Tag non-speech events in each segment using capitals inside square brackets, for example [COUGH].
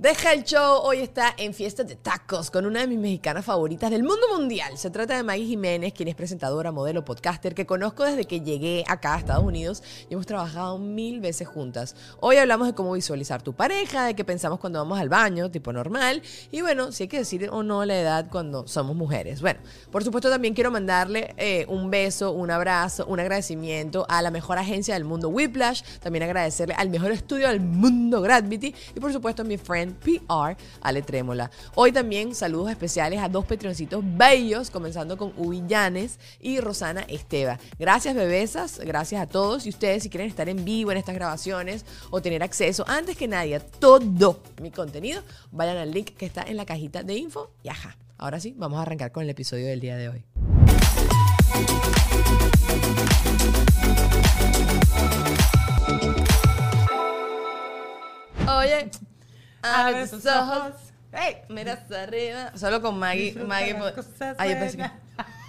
Deja el show, hoy está en Fiesta de Tacos con una de mis mexicanas favoritas del mundo mundial. Se trata de Maggie Jiménez, quien es presentadora, modelo, podcaster, que conozco desde que llegué acá a Estados Unidos y hemos trabajado mil veces juntas. Hoy hablamos de cómo visualizar tu pareja, de qué pensamos cuando vamos al baño, tipo normal, y bueno, si hay que decir o no la edad cuando somos mujeres. Bueno, por supuesto también quiero mandarle eh, un beso, un abrazo, un agradecimiento a la mejor agencia del mundo, Whiplash, también agradecerle al mejor estudio del mundo, Gravity, y por supuesto a mi friend PR, Ale Trémola. Hoy también saludos especiales a dos petroncitos bellos, comenzando con Ubillanes y Rosana Esteva. Gracias, bebesas, gracias a todos. Y ustedes, si quieren estar en vivo en estas grabaciones o tener acceso antes que nadie a todo mi contenido, vayan al link que está en la cajita de info y ajá. Ahora sí, vamos a arrancar con el episodio del día de hoy. Oye, abre tus ojos. Hey, mira hacia arriba. Solo con Maggie. Maggie Ay, pensé que-. [LAUGHS]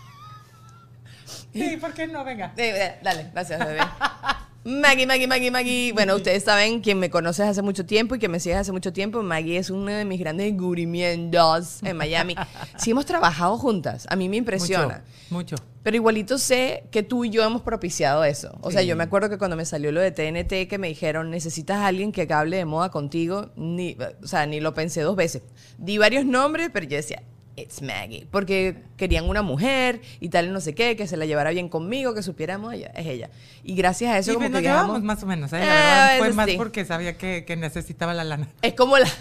Sí, ¿por qué no? Venga. Dale, gracias, bebé. [LAUGHS] Maggie, Maggie, Maggie, Maggie. Bueno, ustedes saben, quien me conoce hace mucho tiempo y que me sigue hace mucho tiempo, Maggie es uno de mis grandes descubrimientos en Miami. Sí hemos trabajado juntas, a mí me impresiona. Mucho. mucho. Pero igualito sé que tú y yo hemos propiciado eso. O sea, Sí. yo me acuerdo que cuando me salió lo de TNT, que me dijeron, necesitas a alguien que hable de moda contigo, ni, o sea, ni lo pensé dos veces. Di varios nombres, pero yo decía, it's Maggie. Porque querían una mujer y tal, no sé qué, que se la llevara bien conmigo, que supiéramos, ella, es ella. Y gracias a eso, Sí, como pues, nos que llevamos más o menos, ¿eh? La Eh, verdad, fue más sí. porque sabía que, que necesitaba la lana. Es como la... [LAUGHS]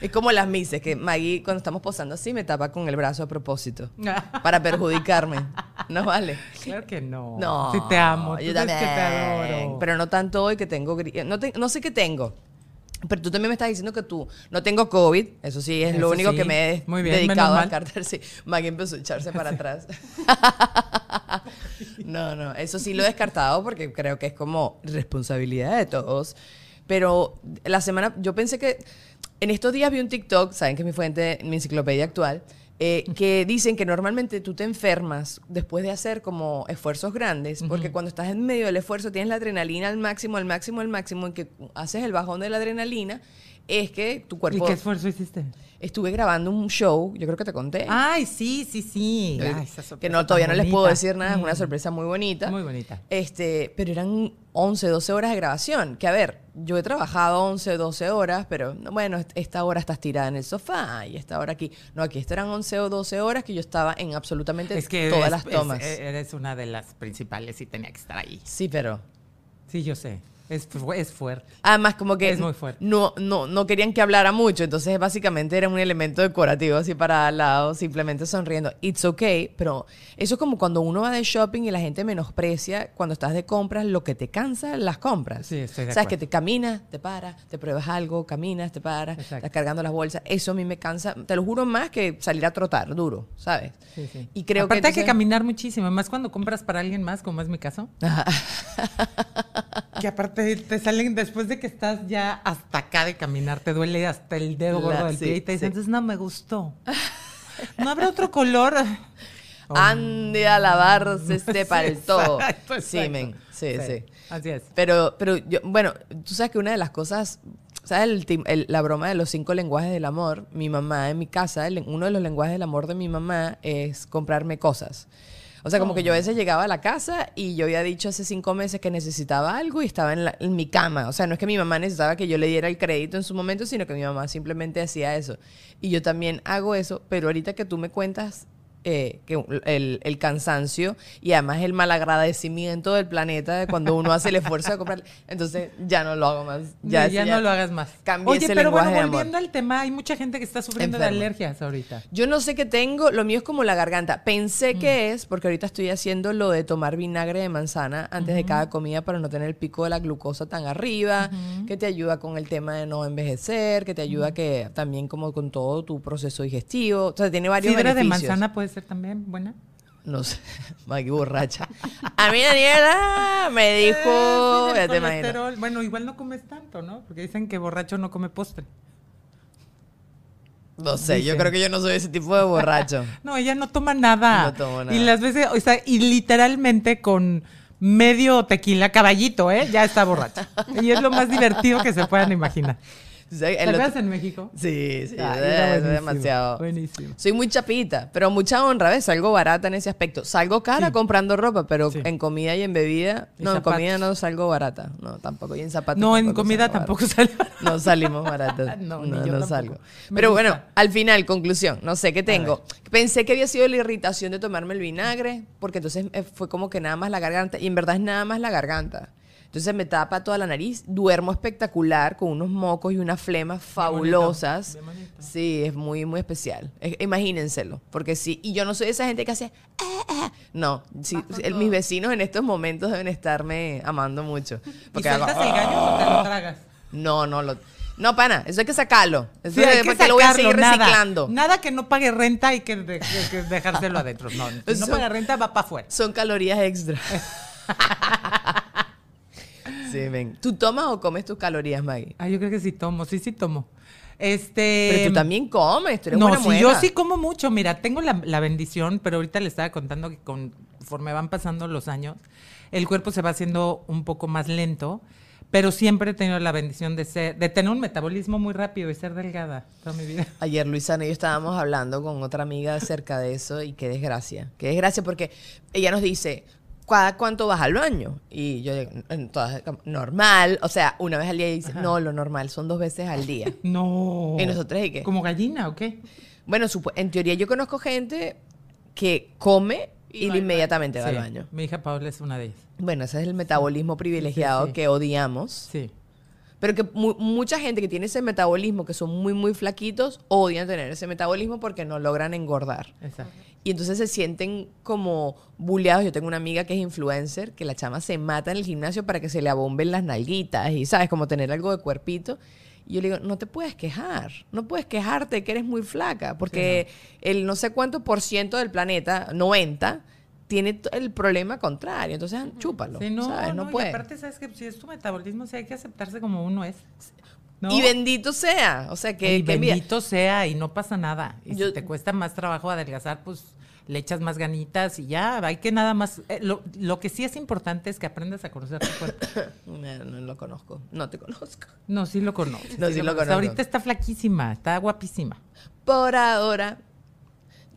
Es como las mises, que Maggie cuando estamos posando así me tapa con el brazo a propósito. [LAUGHS] Para perjudicarme. No vale. Claro que no. No. Sí te amo. Yo también. que te adoro. Pero no tanto hoy que tengo. No, te- no sé qué tengo. Pero tú también me estás diciendo que tú no tengo COVID. Eso sí, es lo único sí. que me he Muy bien, dedicado a descartar. Sí, Maggie empezó a echarse para [LAUGHS] atrás. [LAUGHS] no, no, eso sí lo he descartado porque creo que es como responsabilidad de todos. Pero la semana, yo pensé que en estos días vi un TikTok, saben que es mi fuente, mi enciclopedia actual, eh, que dicen que normalmente tú te enfermas después de hacer como esfuerzos grandes, porque cuando estás en medio del esfuerzo tienes la adrenalina al máximo, al máximo, al máximo, en que haces el bajón de la adrenalina, es que tu ¿Y cuerpo... qué esfuerzo hiciste? Estuve grabando un show, yo creo que te conté. Ay, sí, sí, sí. Eh, Ay, esa que no, todavía no les puedo decir nada, es una Mm. sorpresa muy bonita. Muy bonita. Este, pero eran 11, 12 horas de grabación. Que a ver, yo he trabajado 11, 12 horas, pero no, bueno, est- esta hora estás tirada en el sofá y esta hora aquí. No, aquí esto eran 11 o 12 horas que yo estaba en absolutamente Es que todas eres- las tomas. es- eres una de las principales y tenía que estar ahí. sí, pero. Sí, yo sé. Es, es fuerte. Además, como que Es muy fuerte. No, no, no querían que hablara mucho, entonces básicamente era un elemento decorativo así para al lado, simplemente sonriendo. It's okay, pero eso es como cuando uno va de shopping y la gente menosprecia cuando estás de compras lo que te cansa las compras. Sí, estoy de Sabes que te caminas, te paras, te pruebas algo, caminas, te paras, Exacto. estás cargando las bolsas. Eso a mí me cansa, te lo juro más que salir a trotar duro, ¿sabes? Sí, sí. Y creo Aparte que hay que entonces- caminar muchísimo, más cuando compras para alguien más, como es mi caso. [LAUGHS] que aparte te salen después de que estás ya hasta acá de caminar, te duele hasta el dedo gordo del sí, pie y te dicen, sí. entonces no me gustó. [LAUGHS] ¿No habrá otro color? [LAUGHS] Ande a lavarse este [LAUGHS] palto. Sí, men, sí, sí. Así es. Pero, pero yo, bueno, tú sabes que una de las cosas, ¿sabes? El el- la broma de los cinco lenguajes del amor. Mi mamá en mi casa, el- uno de los lenguajes del amor de mi mamá es comprarme cosas. O sea, como que yo a veces llegaba a la casa y yo había dicho hace cinco meses que necesitaba algo y estaba en, la- en mi cama. O sea, no es que mi mamá necesitaba que yo le diera el crédito en su momento, sino que mi mamá simplemente hacía eso. Y yo también hago eso, pero ahorita que tú me cuentas eh, que el, el cansancio y además el malagradecimiento del planeta de cuando uno hace el esfuerzo de comprar, entonces ya no lo hago más. Ya, Ya, ya, no lo hagas más. cambié Oye, ese pero bueno, lenguaje de volviendo al tema, hay mucha gente que está sufriendo de alergias ahorita. Yo no sé qué tengo, lo mío es como la garganta. Pensé que es, porque ahorita estoy haciendo lo de tomar vinagre de manzana antes de cada comida para no tener el pico de la glucosa tan arriba, que te ayuda con el tema de no envejecer, que te ayuda que también como con todo tu proceso digestivo. O sea, tiene varios ¿Sidra de beneficios. manzana puede ser también buena? No sé, [LAUGHS] Maggie borracha. A mí Daniela me [LAUGHS] dijo, Eh, ya te colesterol. Bueno, igual no comes tanto, ¿no? Porque dicen que borracho no come postre. No sé, yo creo que yo no soy ese tipo de borracho. [LAUGHS] No, ella no toma nada. No tomo nada. Y las veces, o sea, y literalmente con medio tequila, caballito, ¿eh? Ya está borracho. Y es lo más divertido que se puedan imaginar. ¿Te acuerdas en México? Sí, sí, era buenísimo, demasiado. buenísimo. Soy muy chapita, pero mucha honra, ¿ves? Salgo barata en ese aspecto. Salgo cara Sí. comprando ropa, pero Sí. en comida y en bebida, Y no, en comida no salgo barata. No, tampoco. Y en zapatos No, en comida salgo tampoco barata. sale. No salimos baratas. [LAUGHS] No, no, salgo. Me Pero gusta. bueno, al final, conclusión, no sé qué tengo. Pensé que había sido la irritación de tomarme el vinagre, porque entonces eh, fue como que nada más la garganta, y en verdad es nada más la garganta. Entonces me tapa toda la nariz, duermo espectacular con unos mocos y unas flemas fabulosas. Sí, es muy, muy especial. Es- imagínenselo, porque sí, y yo no soy esa gente que hace... "Ah, ah". No, sí, el- mis vecinos en estos momentos deben estarme amando mucho. [LAUGHS] ¿Y Porque hago, sueltas el gallo o te lo tragas? no, no lo. No, pana, eso hay que sacarlo. Eso Sí, hay es que porque lo voy a sacarlo, seguir nada. reciclando. Nada que no pague renta hay que, de- que- que dejárselo adentro. No, si no [LAUGHS] paga renta va para afuera. Son calorías extra. [LAUGHS] sí, ven. ¿Tú tomas o comes tus calorías, Maggie? Ah, yo creo que sí tomo, sí, sí tomo. Este. Pero tú también comes, tú eres no, buena muela. yo sí como mucho. Mira, tengo la, la bendición, pero ahorita le estaba contando que conforme van pasando los años, el cuerpo se va haciendo un poco más lento, pero siempre he tenido la bendición de ser, de tener un metabolismo muy rápido y ser delgada toda mi vida. Ayer Luisana y yo estábamos hablando con otra amiga acerca de eso y qué desgracia. Qué desgracia porque ella nos dice, ¿cada cuánto vas al baño? Y yo digo, "En todas- normal, o sea, una vez al día y dice, no, lo normal son dos veces al día. [LAUGHS] No. ¿Y nosotros y qué? ¿Como gallina o qué? Bueno, supo- en teoría yo conozco gente que come y, va al inmediatamente va al baño. Mi hija Paola es una de ellas. Bueno, ese es el metabolismo privilegiado sí. que odiamos. Sí. Pero que mu- mucha gente que tiene ese metabolismo, que son muy, muy flaquitos, odian tener ese metabolismo porque no logran engordar. Exacto. Y entonces se sienten como bulleados. Yo tengo una amiga que es influencer, que la chama se mata en el gimnasio para que se le abomben las nalguitas y, ¿sabes? Como tener algo de cuerpito. Y yo le digo, no te puedes quejar. No puedes quejarte que eres muy flaca. Porque el no sé cuánto por ciento del planeta, 90, tiene el problema contrario. Entonces, chúpalo. Sí, no, ¿sabes? No, no, y puede. aparte, ¿sabes que Si es tu metabolismo, sí hay que aceptarse como uno es. ¿no? Y bendito sea. O sea, que, y que mira, bendito sea y no pasa nada. Y Yo- si te cuesta más trabajo adelgazar, pues le echas más ganitas y ya, hay que nada más. eh, lo, lo que sí es importante es que aprendas a conocer tu cuerpo. [COUGHS] No, no lo conozco. No te conozco. No, sí lo conoces. No, sí lo conozco. Ahorita está flaquísima, está guapísima. Por ahora,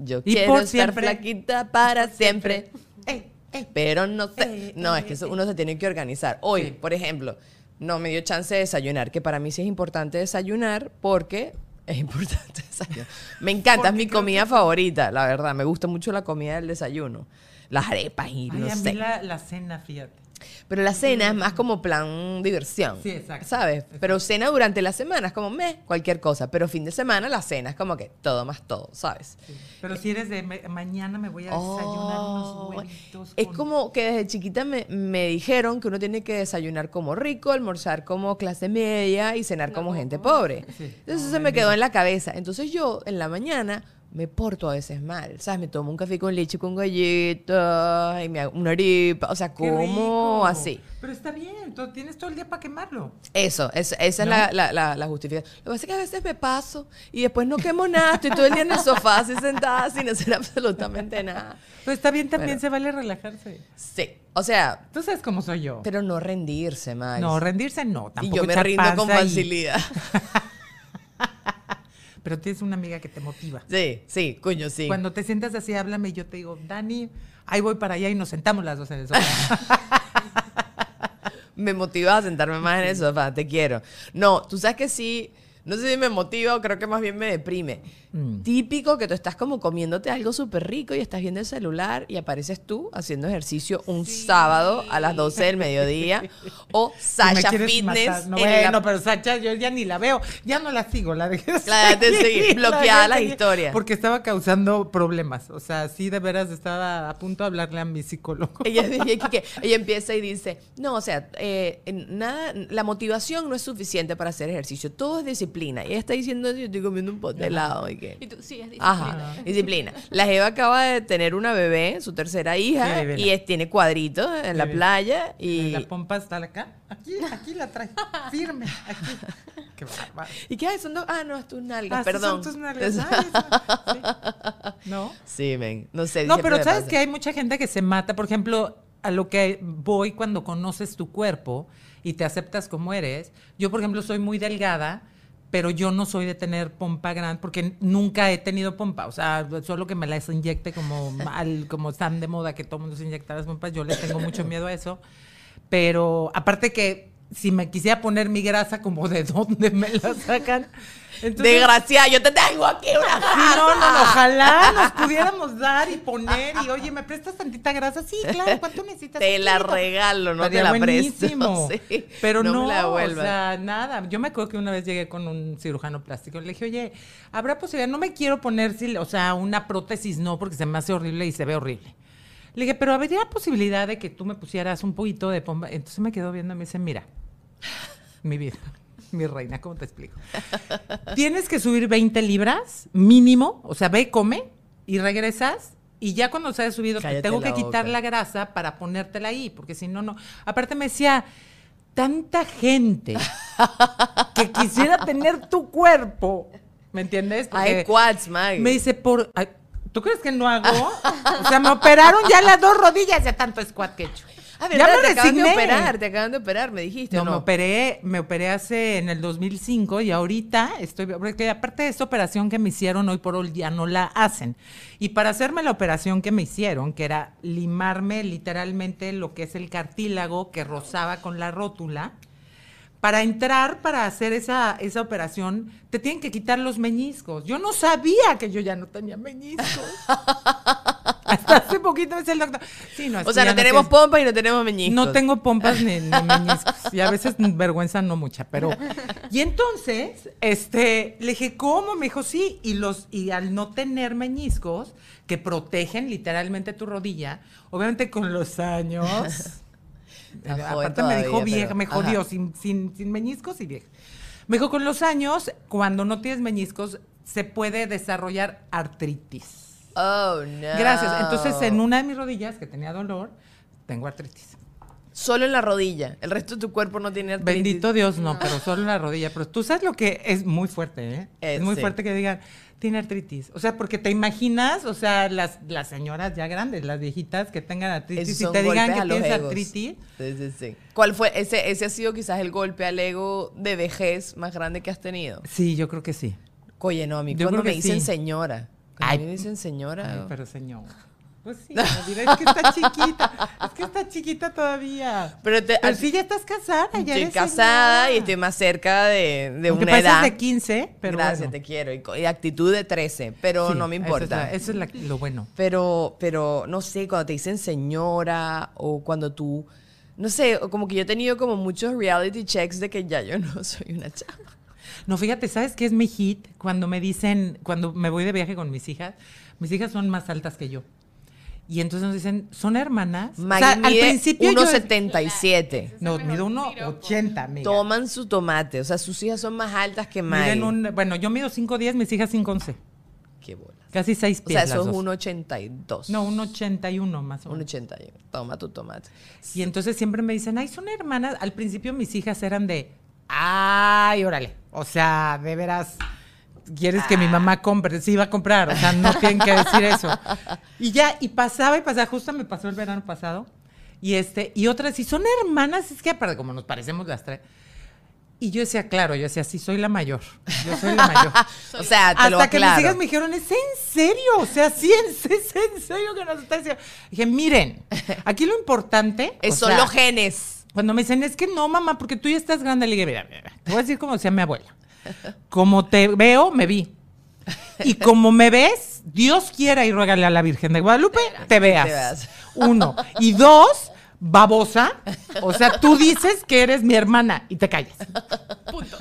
yo Y quiero por estar flaquita para siempre. Ey, ey. Pero no sé. Eh, No, eh, es que eso uno se tiene que organizar. Hoy, Sí. por ejemplo, no me dio chance de desayunar, que para mí sí es importante desayunar porque es importante [LAUGHS] desayunar. Me encanta, es mi comida favorita, la verdad. Me gusta mucho la comida del desayuno. Las arepas y Ay, no a mí sé. la, la cena, fíjate. Pero la cena es más como plan diversión. Sí, exacto. ¿Sabes? Exacto. Pero cena durante la semana es como me, cualquier cosa. Pero fin de semana la cena es como que todo más todo, ¿sabes? Sí. Pero si eres de me- mañana me voy a desayunar Oh, unos huevitos. Es con- como que desde chiquita me, me dijeron que uno tiene que desayunar como rico, almorzar como clase media y cenar como gente pobre. Sí. Entonces No, eso se me quedó en la cabeza. Entonces yo en la mañana me porto a veces mal, ¿sabes? Me tomo un café con leche con galletas y me hago una arepa, o sea, ¡Qué como así. Pero está bien, tú tienes todo el día para quemarlo. Eso, es- esa ¿No? es la, la, la, la justificación. Lo que pasa es que a veces me paso y después no quemo nada, estoy todo el día en el sofá así sentada sin hacer [LAUGHS] absolutamente nada. Pero está bien, también Bueno. se vale relajarse. Sí, o sea, Tú sabes cómo soy yo. pero no rendirse, Max. no, rendirse no, y tampoco yo me rindo con y- facilidad. [LAUGHS] Pero tienes una amiga que te motiva. Sí, sí, coño, sí. Cuando te sientas así, háblame y yo te digo, Dani, ahí voy para allá y nos sentamos las dos en el sofá. [LAUGHS] Me motiva a sentarme más en el sofá, te quiero. No, tú sabes que sí, no sé si me motiva o creo que más bien me deprime. Mm. Típico que tú estás como comiéndote algo súper rico y estás viendo el celular y apareces tú haciendo ejercicio un sábado a las 12 del mediodía [LAUGHS] o Si Sasha quieres Fitness. No, en la- bueno, pero Sacha, yo ya ni la veo. Ya no la sigo, la dejé de La dejaste de seguir, [LAUGHS] la bloqueada dejé las seguir, historias. Porque estaba causando problemas. O sea, sí, de veras estaba a punto de hablarle a mi psicólogo. Ella, ella- que- [LAUGHS] ella empieza y dice, no, o sea, eh, nada, la motivación no es suficiente para hacer ejercicio, todo es disciplina. Y ella está diciendo, yo estoy comiendo un pote de helado y que... Y tú, sí, es disciplina. Ajá, disciplina. La Eva acaba de tener una bebé, su tercera hija, Sí, y es- tiene cuadritos en la Sí, playa y... La pompa está acá. Aquí, aquí la trae. [LAUGHS] Firme. Aquí. Qué bárbaro. ¿Y qué haces? Son dos- Ah, no, es tus nalgas, Ah, perdón. son tus nalgas. Ay, eso- sí. [LAUGHS] ¿No? Sí, men, no sé. No, pero sabes pasa. que hay mucha gente que se mata. Por ejemplo, a lo que voy cuando conoces tu cuerpo y te aceptas como eres. Yo, por ejemplo, soy muy delgada, pero yo no soy de tener pompa grande porque nunca he tenido pompa. O sea, solo que me las inyecte como mal, como están de moda que todo el mundo se inyecta las pompas. Yo le tengo mucho [LAUGHS] miedo a eso. Pero aparte que si me quisiera poner mi grasa, como de [LAUGHS] dónde me la sacan. Entonces, Desgraciada, yo te tengo aquí una Sí, no, no, no, ojalá nos pudiéramos dar y poner y oye, ¿me prestas tantita grasa? Sí, claro, ¿cuánto necesitas? Te la Poquito. regalo, no Estaría te la presto. [LAUGHS] Sí, Pero no, me la o sea, nada. Yo me acuerdo que una vez llegué con un cirujano plástico y le dije, oye, ¿habrá posibilidad? No me quiero poner, o sea, una prótesis, no, porque se me hace horrible y se ve horrible. Le dije, pero habría posibilidad de que tú me pusieras un poquito de pompa. Entonces me quedó viendo y me dice, mira, mi vida, mi reina, ¿cómo te explico? Tienes que subir 20 libras mínimo, o sea, ve y come y regresas. Y ya cuando se haya subido, te tengo que quitar boca. la grasa para ponértela ahí, porque si no, no. Aparte me decía, tanta gente que quisiera tener tu cuerpo, ¿me entiendes? Porque quads, Maggie. me dice, por... ay, ¿Tú crees que no hago? O sea, me operaron ya las dos rodillas de tanto squat que he hecho. Ah, ya me te acaban de operar, te acaban de operar, me dijiste, No, ¿no? me operé, me operé hace en el 2005 y ahorita estoy, porque aparte de esta operación que me hicieron hoy por hoy ya no la hacen. Y para hacerme la operación que me hicieron, que era limarme literalmente lo que es el cartílago que rozaba con la rótula, para entrar para hacer esa, esa operación te tienen que quitar los meñiscos. Yo no sabía que yo ya no tenía meñiscos. [LAUGHS] Hasta hace poquito dice el doctor. Sí, no, es O sea, no tenemos tienes- pompa y no tenemos meñiscos. no tengo pompas ni, ni [LAUGHS] meñiscos. Y a veces vergüenza no mucha, pero. Y entonces, este, le dije, ¿cómo? Me dijo, sí. Y los, y al no tener meñiscos, que protegen literalmente tu rodilla, obviamente con los años. [LAUGHS] Aparte me dijo vieja, pero- me jodió, ajá. sin, sin, sin meñiscos y vieja. Me dijo, con los años, cuando no tienes meñiscos, se puede desarrollar artritis. Oh, no. Gracias. Entonces, en una de mis rodillas, que tenía dolor, tengo artritis. Solo en la rodilla. El resto de tu cuerpo no tiene artritis. Bendito Dios, no, pero solo en la rodilla. Pero tú sabes lo que es muy fuerte, ¿eh? Eh, es muy sí. fuerte que digan, tiene artritis. O sea, porque te imaginas, o sea, las, las señoras ya grandes, las viejitas que tengan artritis y te digan que tienes egos. artritis. Sí, sí, sí. ¿Cuál fue? Ese, ese ha sido quizás el golpe al ego de vejez más grande que has tenido. Sí, yo creo que sí. Oye, no, a mí Yo cuando me dicen sí. señora. Cuando Ay. a mí me dicen señora. Ay, pero señor. Pues sí, es que está chiquita. Es que está chiquita todavía. Pero te- Pero al- sí, ya estás casada, ya estoy casada señora. y estoy más cerca de, de una pareces edad. de 15, pero Gracias, bueno. te quiero. Y, y actitud de 13, pero Sí, no me eso es importa. la- Eso es, la- lo bueno. Pero, pero, no sé, cuando te dicen señora o cuando tú, no sé, como que yo he tenido como muchos reality checks de que ya yo no [LAUGHS] soy una chava. No, fíjate, ¿sabes qué es mi hit? Cuando me dicen, cuando me voy de viaje con mis hijas, mis hijas son más altas que yo. Y entonces nos dicen, ¿son hermanas? O Maggie sea, al mide principio yo... 1,77. No, mido 1,80, amiga. Toman su tomate, o sea, sus hijas son más altas que Maggie. Miden un, bueno, yo mido 5'10, mis hijas 5'11. Qué bolas. Casi 6 O pies sea, las eso es dos. 1,82. No, 1,81 más o Un menos. 81. Toma tu tomate. Y entonces siempre me dicen, ay, son hermanas. Al principio mis hijas eran de, ay, órale. O sea, de veras, quieres que mi mamá compre. Sí, iba a comprar. O sea, no [LAUGHS] tienen que decir eso. Y ya, y pasaba y pasaba. Justo me pasó el verano pasado. Y este, y otras, si son hermanas, es que aparte, como nos parecemos las tres. Y yo decía, claro, yo decía, sí, soy la mayor. Yo soy la mayor. [LAUGHS] O sea, te lo Hasta que mis hijas me dijeron, ¿es en serio? O sea, sí, es, es en serio que nos está diciendo. Dije, miren, aquí lo importante. O son los genes. Cuando me dicen, es que no, mamá, porque tú ya estás grande, le dije, mira, mira, te voy a decir como decía mi abuela. Como te veo, me vi. Y como me ves, Dios quiera y ruégale a la Virgen de Guadalupe, te veas. Te veas. Uno. Y dos, babosa. O sea, tú dices que eres mi hermana y te callas.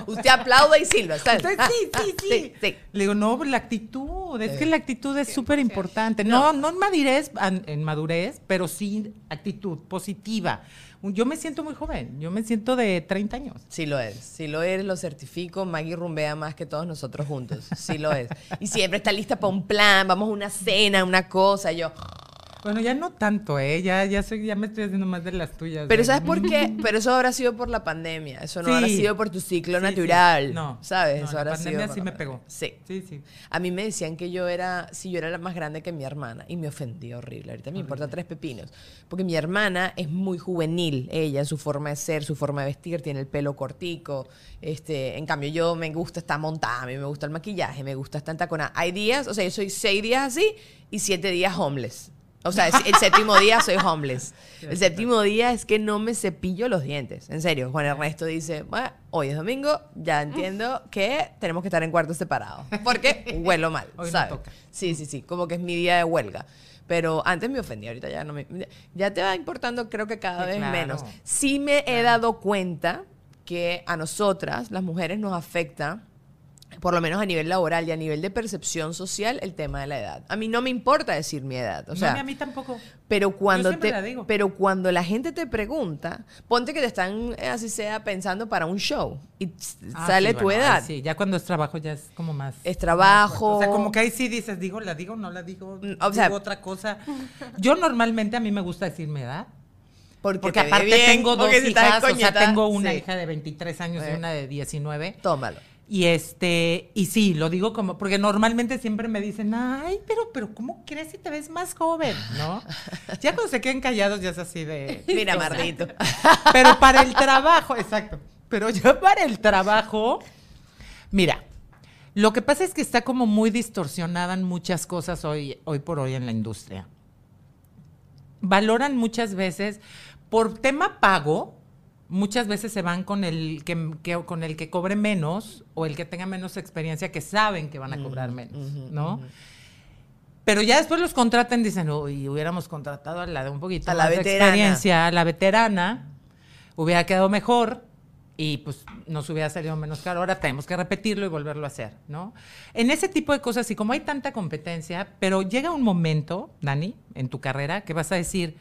Usted aplauda y silba. ¿sabes? Entonces, sí, sí, sí. sí, sí. Le digo, no, la actitud, es que la actitud es súper importante. No, no en madurez, en madurez, pero sí actitud positiva. Yo me siento muy joven, yo me siento de 30 años. Sí lo es, sí lo eres, lo certifico. Maggie rumbea más que todos nosotros juntos, sí lo es. Y siempre está lista para un plan, vamos a una cena, una cosa. yo, Bueno, ya no tanto, ¿eh? Ya, ya, soy, ya me estoy haciendo más de las tuyas. Pero ¿eh? ¿sabes por qué? [LAUGHS] Pero eso habrá sido por la pandemia. Eso no Sí. habrá sido por tu ciclo Sí, sí. natural. No. ¿Sabes? no, eso la habrá pandemia sido sí me pegó. Sí. Sí, sí. A mí me decían que yo era, si yo era la más grande que mi hermana, y me ofendí horrible. Ahorita me importa tres pepinos. Porque mi hermana es muy juvenil, ella, su forma de ser, su forma de vestir, tiene el pelo cortico. Este, en cambio, yo me gusta estar montada, a mí me gusta el maquillaje, me gusta estar entaconada. Hay días, o sea, yo soy seis días así y siete días homeless. O sea, el, séptimo día soy homeless. El séptimo día es que no me cepillo los dientes. En serio, Juan Ernesto dice, bueno, hoy es domingo, ya entiendo que tenemos que estar en cuartos separados. Porque huelo mal, Hoy no ¿sabes? toca. Sí, sí, sí, como que es mi día de huelga. Pero antes me ofendía, ahorita ya no me... Ya te va importando, creo que cada vez claro. menos. Sí me he dado cuenta que a nosotras, las mujeres, nos afecta por lo menos a nivel laboral y a nivel de percepción social, el tema de la edad. A mí no me importa decir mi edad. O No, sea, ni a mí tampoco. pero cuando te, la digo. pero cuando la gente te pregunta, ponte que te están eh, así sea pensando para un show y Ah, sale sí, tu bueno, edad. Sí, ya cuando es trabajo ya es como más. Es trabajo. O sea, como que ahí sí dices, digo, la digo, no la digo, Mm, o digo sea- otra cosa. Yo normalmente a mí me gusta decir mi edad. Porque, Porque te aparte bien, tengo dos porque hijas, o sea, tengo una sí. hija de 23 años Eh. y una de 19. Tómalo. Y este, y sí, lo digo como, porque normalmente siempre me dicen, ay, pero, pero, ¿cómo crees si te ves más joven? ¿No? Ya cuando se queden callados ya es así de. [LAUGHS] Mira, Mardito. Pero para el trabajo, exacto. Pero ya para el trabajo, mira, lo que pasa es que está como muy distorsionada en muchas cosas hoy, hoy por hoy en la industria. Valoran muchas veces, por tema pago, muchas veces se van con el que, que- con el que cobre menos o el que tenga menos experiencia, que saben que van a cobrar menos, ¿no? Pero ya después los contratan y dicen, uy, hubiéramos contratado a la de un poquito A la más de experiencia, a la veterana, hubiera quedado mejor y pues nos hubiera salido menos caro. Ahora tenemos que repetirlo y volverlo a hacer, ¿no? En ese tipo de cosas, y como hay tanta competencia, pero llega un momento, Dani, en tu carrera, que vas a decir,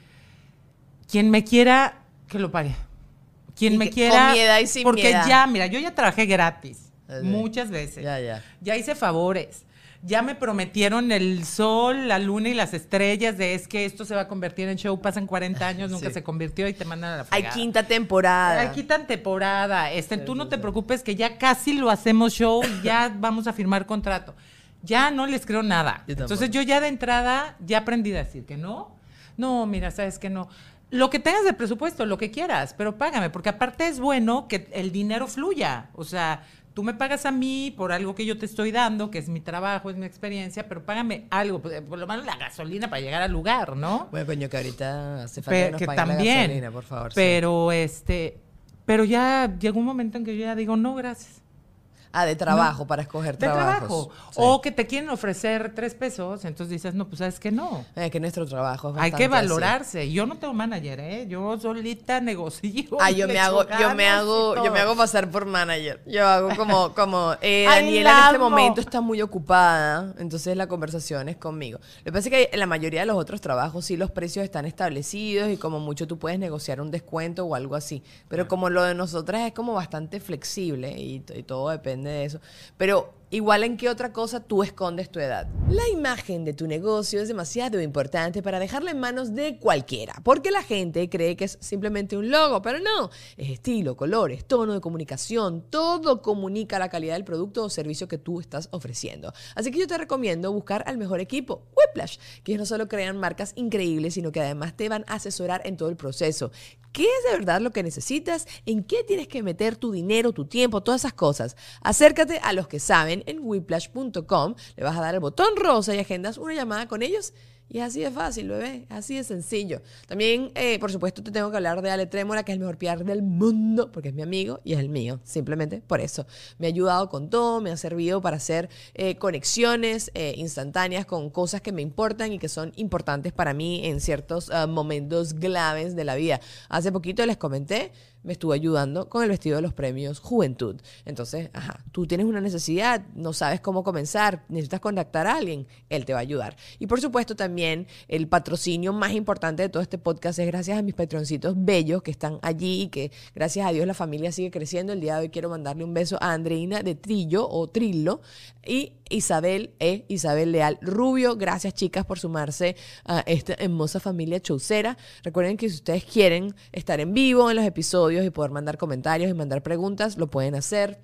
quien me quiera, que lo pague. Quien Y me quiera. con mi edad y sin Porque mi edad. ya, mira, yo ya trabajé gratis. Ok. Muchas veces. Ya, ya. Ya hice favores. Ya me prometieron el sol, la luna y las estrellas de es que esto se va a convertir en show. Pasan 40 años, nunca Sí. se convirtió y te mandan a la Hay fregada. quinta temporada. Hay quitan temporada. Este, tú no te preocupes que ya casi lo hacemos show y ya [COUGHS] vamos a firmar contrato. Ya no les creo nada. Yo. Entonces yo ya de entrada ya aprendí a decir que no. No, mira, sabes que no. Lo que tengas de presupuesto, lo que quieras, pero págame, porque aparte es bueno que el dinero fluya. O sea, tú me pagas a mí por algo que yo te estoy dando, que es mi trabajo, es mi experiencia, pero págame algo, pues, por lo menos la gasolina para llegar al lugar, ¿no? Bueno, coño, que ahorita hace falta Pe- que nos que la gasolina, por favor. sí. Pero este, pero ya llegó un momento en que yo ya digo, no, gracias. Ah, de trabajo, para escoger De trabajos. trabajo. Sí. O que te quieren ofrecer tres pesos, entonces dices, no, pues sabes que no. Es que nuestro trabajo es Hay que así. valorarse. Yo no tengo manager, ¿eh? Yo solita negocio. Ah, yo [LAUGHS] me hago, yo me hago, yo me hago pasar por manager. Yo hago como, [LAUGHS] como, eh, Daniela la en este momento está muy ocupada, entonces la conversación es conmigo. Lo que pasa es que en la mayoría de los otros trabajos sí los precios están establecidos y como mucho tú puedes negociar un descuento o algo así. Pero como lo de nosotras es como bastante flexible y todo depende de eso. Pero igual en qué otra cosa tú escondes tu edad. La imagen de tu negocio es demasiado importante para dejarla en manos de cualquiera, porque la gente cree que es simplemente un logo, pero no, es estilo, colores, tono de comunicación, todo comunica la calidad del producto o servicio que tú estás ofreciendo. Así que yo te recomiendo buscar al mejor equipo, Whiplash, que no solo crean marcas increíbles, sino que además te van a asesorar en todo el proceso. ¿Qué es de verdad lo que necesitas? ¿En qué tienes que meter tu dinero, tu tiempo, todas esas cosas? Acércate a los que saben en whiplash.com, le vas a dar el botón rosa y agendas una llamada con ellos. Y así de fácil, bebé, así de sencillo. También, eh, por supuesto, te tengo que hablar de Ale Trémora, que es el mejor PR del mundo, porque es mi amigo y es el mío, simplemente por eso. Me ha ayudado con todo, me ha servido para hacer eh, conexiones eh, instantáneas con cosas que me importan y que son importantes para mí en ciertos ah, momentos claves de la vida. Hace poquito les comenté, me estuvo ayudando con el vestido de los premios Juventud. Entonces, ajá, tú tienes una necesidad, no sabes cómo comenzar, necesitas contactar a alguien, él te va a ayudar. Y por supuesto también el patrocinio más importante de todo este podcast es gracias a mis patroncitos bellos que están allí y que gracias a Dios la familia sigue creciendo. El día de hoy quiero mandarle un beso a Andreina de Trillo o Trillo y Isabel E. Isabel Leal Rubio. Gracias chicas por sumarse a esta hermosa familia chaucera. Recuerden que si ustedes quieren estar en vivo en los episodios y poder mandar comentarios y mandar preguntas, lo pueden hacer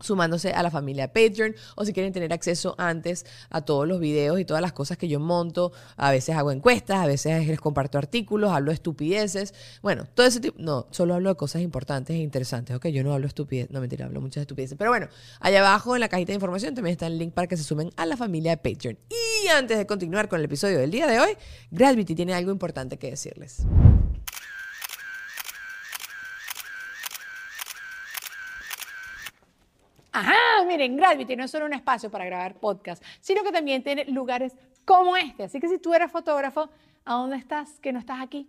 sumándose a la familia Patreon o si quieren tener acceso antes a todos los videos y todas las cosas que yo monto, a veces hago encuestas, a veces les comparto artículos, hablo de estupideces, bueno, todo ese tipo, no, solo hablo de cosas importantes e interesantes, ok, yo no hablo de estupideces, no mentira, hablo muchas estupideces, pero bueno, allá abajo en la cajita de información también está el link para que se sumen a la familia Patreon. Y antes de continuar con el episodio del día de hoy, Gravity tiene algo importante que decirles. Ajá, miren, Gravity no es solo un espacio para grabar podcast, sino que también tiene lugares como este. Así que si tú eres fotógrafo, ¿a dónde estás que no estás aquí?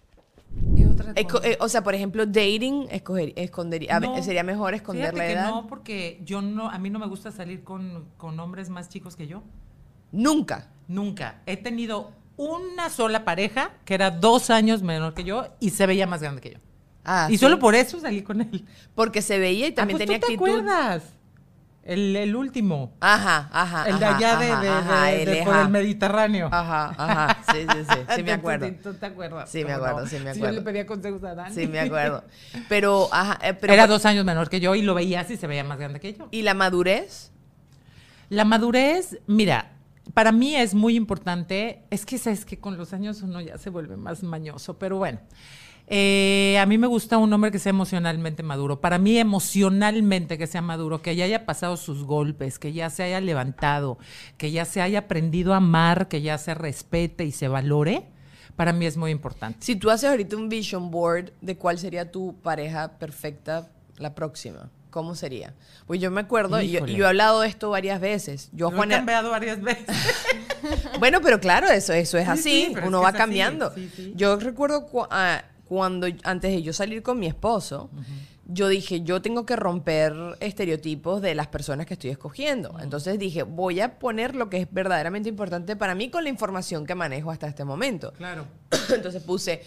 Esco- eh, o sea, por ejemplo, dating, escoger, escondería, ver, sería mejor esconder la que edad. no, porque yo no, a mí no me gusta salir con, con hombres más chicos que yo. Nunca. Nunca. He tenido una sola pareja que era dos años menor que yo y se veía más grande que yo. Ah, y sí. solo por eso salí con él. Porque se veía y también Ah, pues, tenía ¿tú te actitud. acuerdas? El, el último. Ajá, ajá. el de ajá, allá de, ajá, de- ajá, de- el de- eja. por el Mediterráneo. Ajá, ajá. Sí, sí, sí. Sí me [LAUGHS] acuerdo. sí, ¿Tú te acuerdas? Sí, me ¿Cómo acuerdo, sí me yo acuerdo. le pedía consejos a Dani. Sí, me acuerdo. [LAUGHS] Pero, ajá. eh, pero, Era dos años menor que yo y lo veía así, se veía más grande que yo. ¿Y la madurez? La madurez, mira, para mí es muy importante. Es que sabes que con los años uno ya se vuelve más mañoso, pero bueno. Eh, a mí me gusta un hombre que sea emocionalmente maduro. Para mí, emocionalmente que sea maduro, que ya haya pasado sus golpes, que ya se haya levantado, que ya se haya aprendido a amar, que ya se respete y se valore, para mí es muy importante. Si tú haces ahorita un vision board de cuál sería tu pareja perfecta la próxima, ¿cómo sería? Pues yo me acuerdo, y yo, Híjole. y yo he hablado de esto varias veces. Yo, Lo he Juan, cambiado varias veces. [LAUGHS] Bueno, pero claro, eso, eso es Sí, así. sí, Uno va cambiando. sí, sí. Yo recuerdo cu- ah, cuando, antes de yo salir con mi esposo, yo dije, yo tengo que romper estereotipos de las personas que estoy escogiendo. Entonces dije, voy a poner lo que es verdaderamente importante para mí con la información que manejo hasta este momento. Claro. [COUGHS] Entonces puse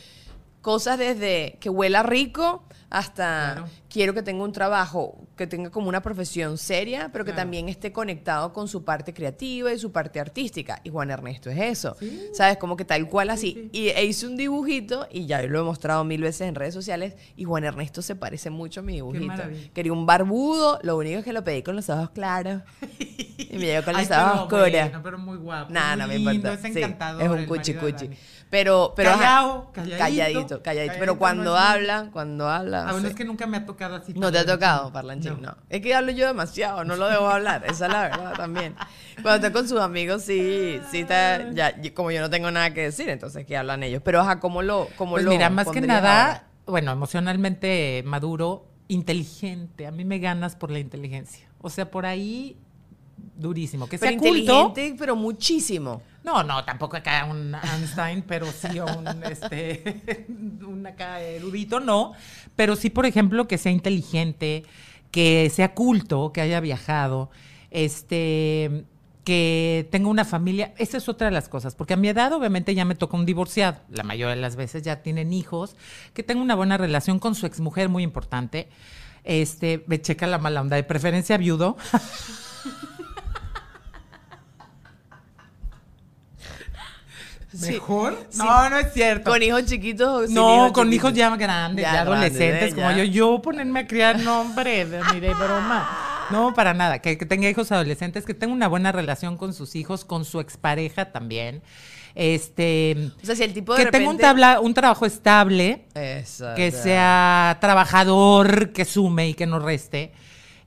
cosas desde que huela rico hasta Claro. quiero que tenga un trabajo, que tenga como una profesión seria, pero que Claro. también esté conectado con su parte creativa y su parte artística. Y Juan Ernesto es eso. ¿Sabes? Como que tal cual así. Y e hice un dibujito y ya lo he mostrado mil veces en redes sociales y Juan Ernesto se parece mucho a mi dibujito. Quería un barbudo, lo único es que lo pedí con los ojos claros [LAUGHS] y me llegó con Ay, los ojos pero oscuros. bueno, pero muy guapo. Nah, muy no me importa. Es un cuchi cuchi. Pero, pero Callao, calladito, calladito, calladito. Pero cuando no habla, cuando habla. Ah, bueno, sí. es que nunca me ha tocado así. No te ha tocado parlanchín, no. No. Es que hablo yo demasiado, no lo debo hablar, esa es la verdad también. Cuando estoy con sus amigos, sí, sí está, ya, como yo no tengo nada que decir, entonces que hablan ellos. Pero ajá, ¿cómo lo, cómo Pues lo mira, más que nada, ahora? bueno, emocionalmente maduro, inteligente. A mí me ganas por la inteligencia. O sea, por ahí durísimo. Que sea Pero culto. inteligente, pero muchísimo. No, no, tampoco acá un Einstein, pero sí un, [LAUGHS] este, [LAUGHS] un acá erudito, no. Pero sí, por ejemplo, que sea inteligente, que sea culto, que haya viajado, este, que tenga una familia. Esa es otra de las cosas, porque a mi edad obviamente ya me toca un divorciado. La mayoría de las veces ya tienen hijos, que tenga una buena relación con su exmujer, muy importante. Este, me checa la mala onda, de preferencia viudo. [LAUGHS] ¿Mejor? Sí. No, no es cierto. Con hijos chiquitos o sin no, con chiquitos? hijos ya grandes, Ya ya, grandes, adolescentes, ¿eh? como Ya. yo. Yo ponerme a criar, no, hombre, de broma. No, para nada. Que, que tenga hijos adolescentes, que tenga una buena relación con sus hijos, con su expareja también. Este. O sea, si el tipo de que tenga un, tabla, un trabajo estable, Exacto. que sea trabajador, que sume y que no reste.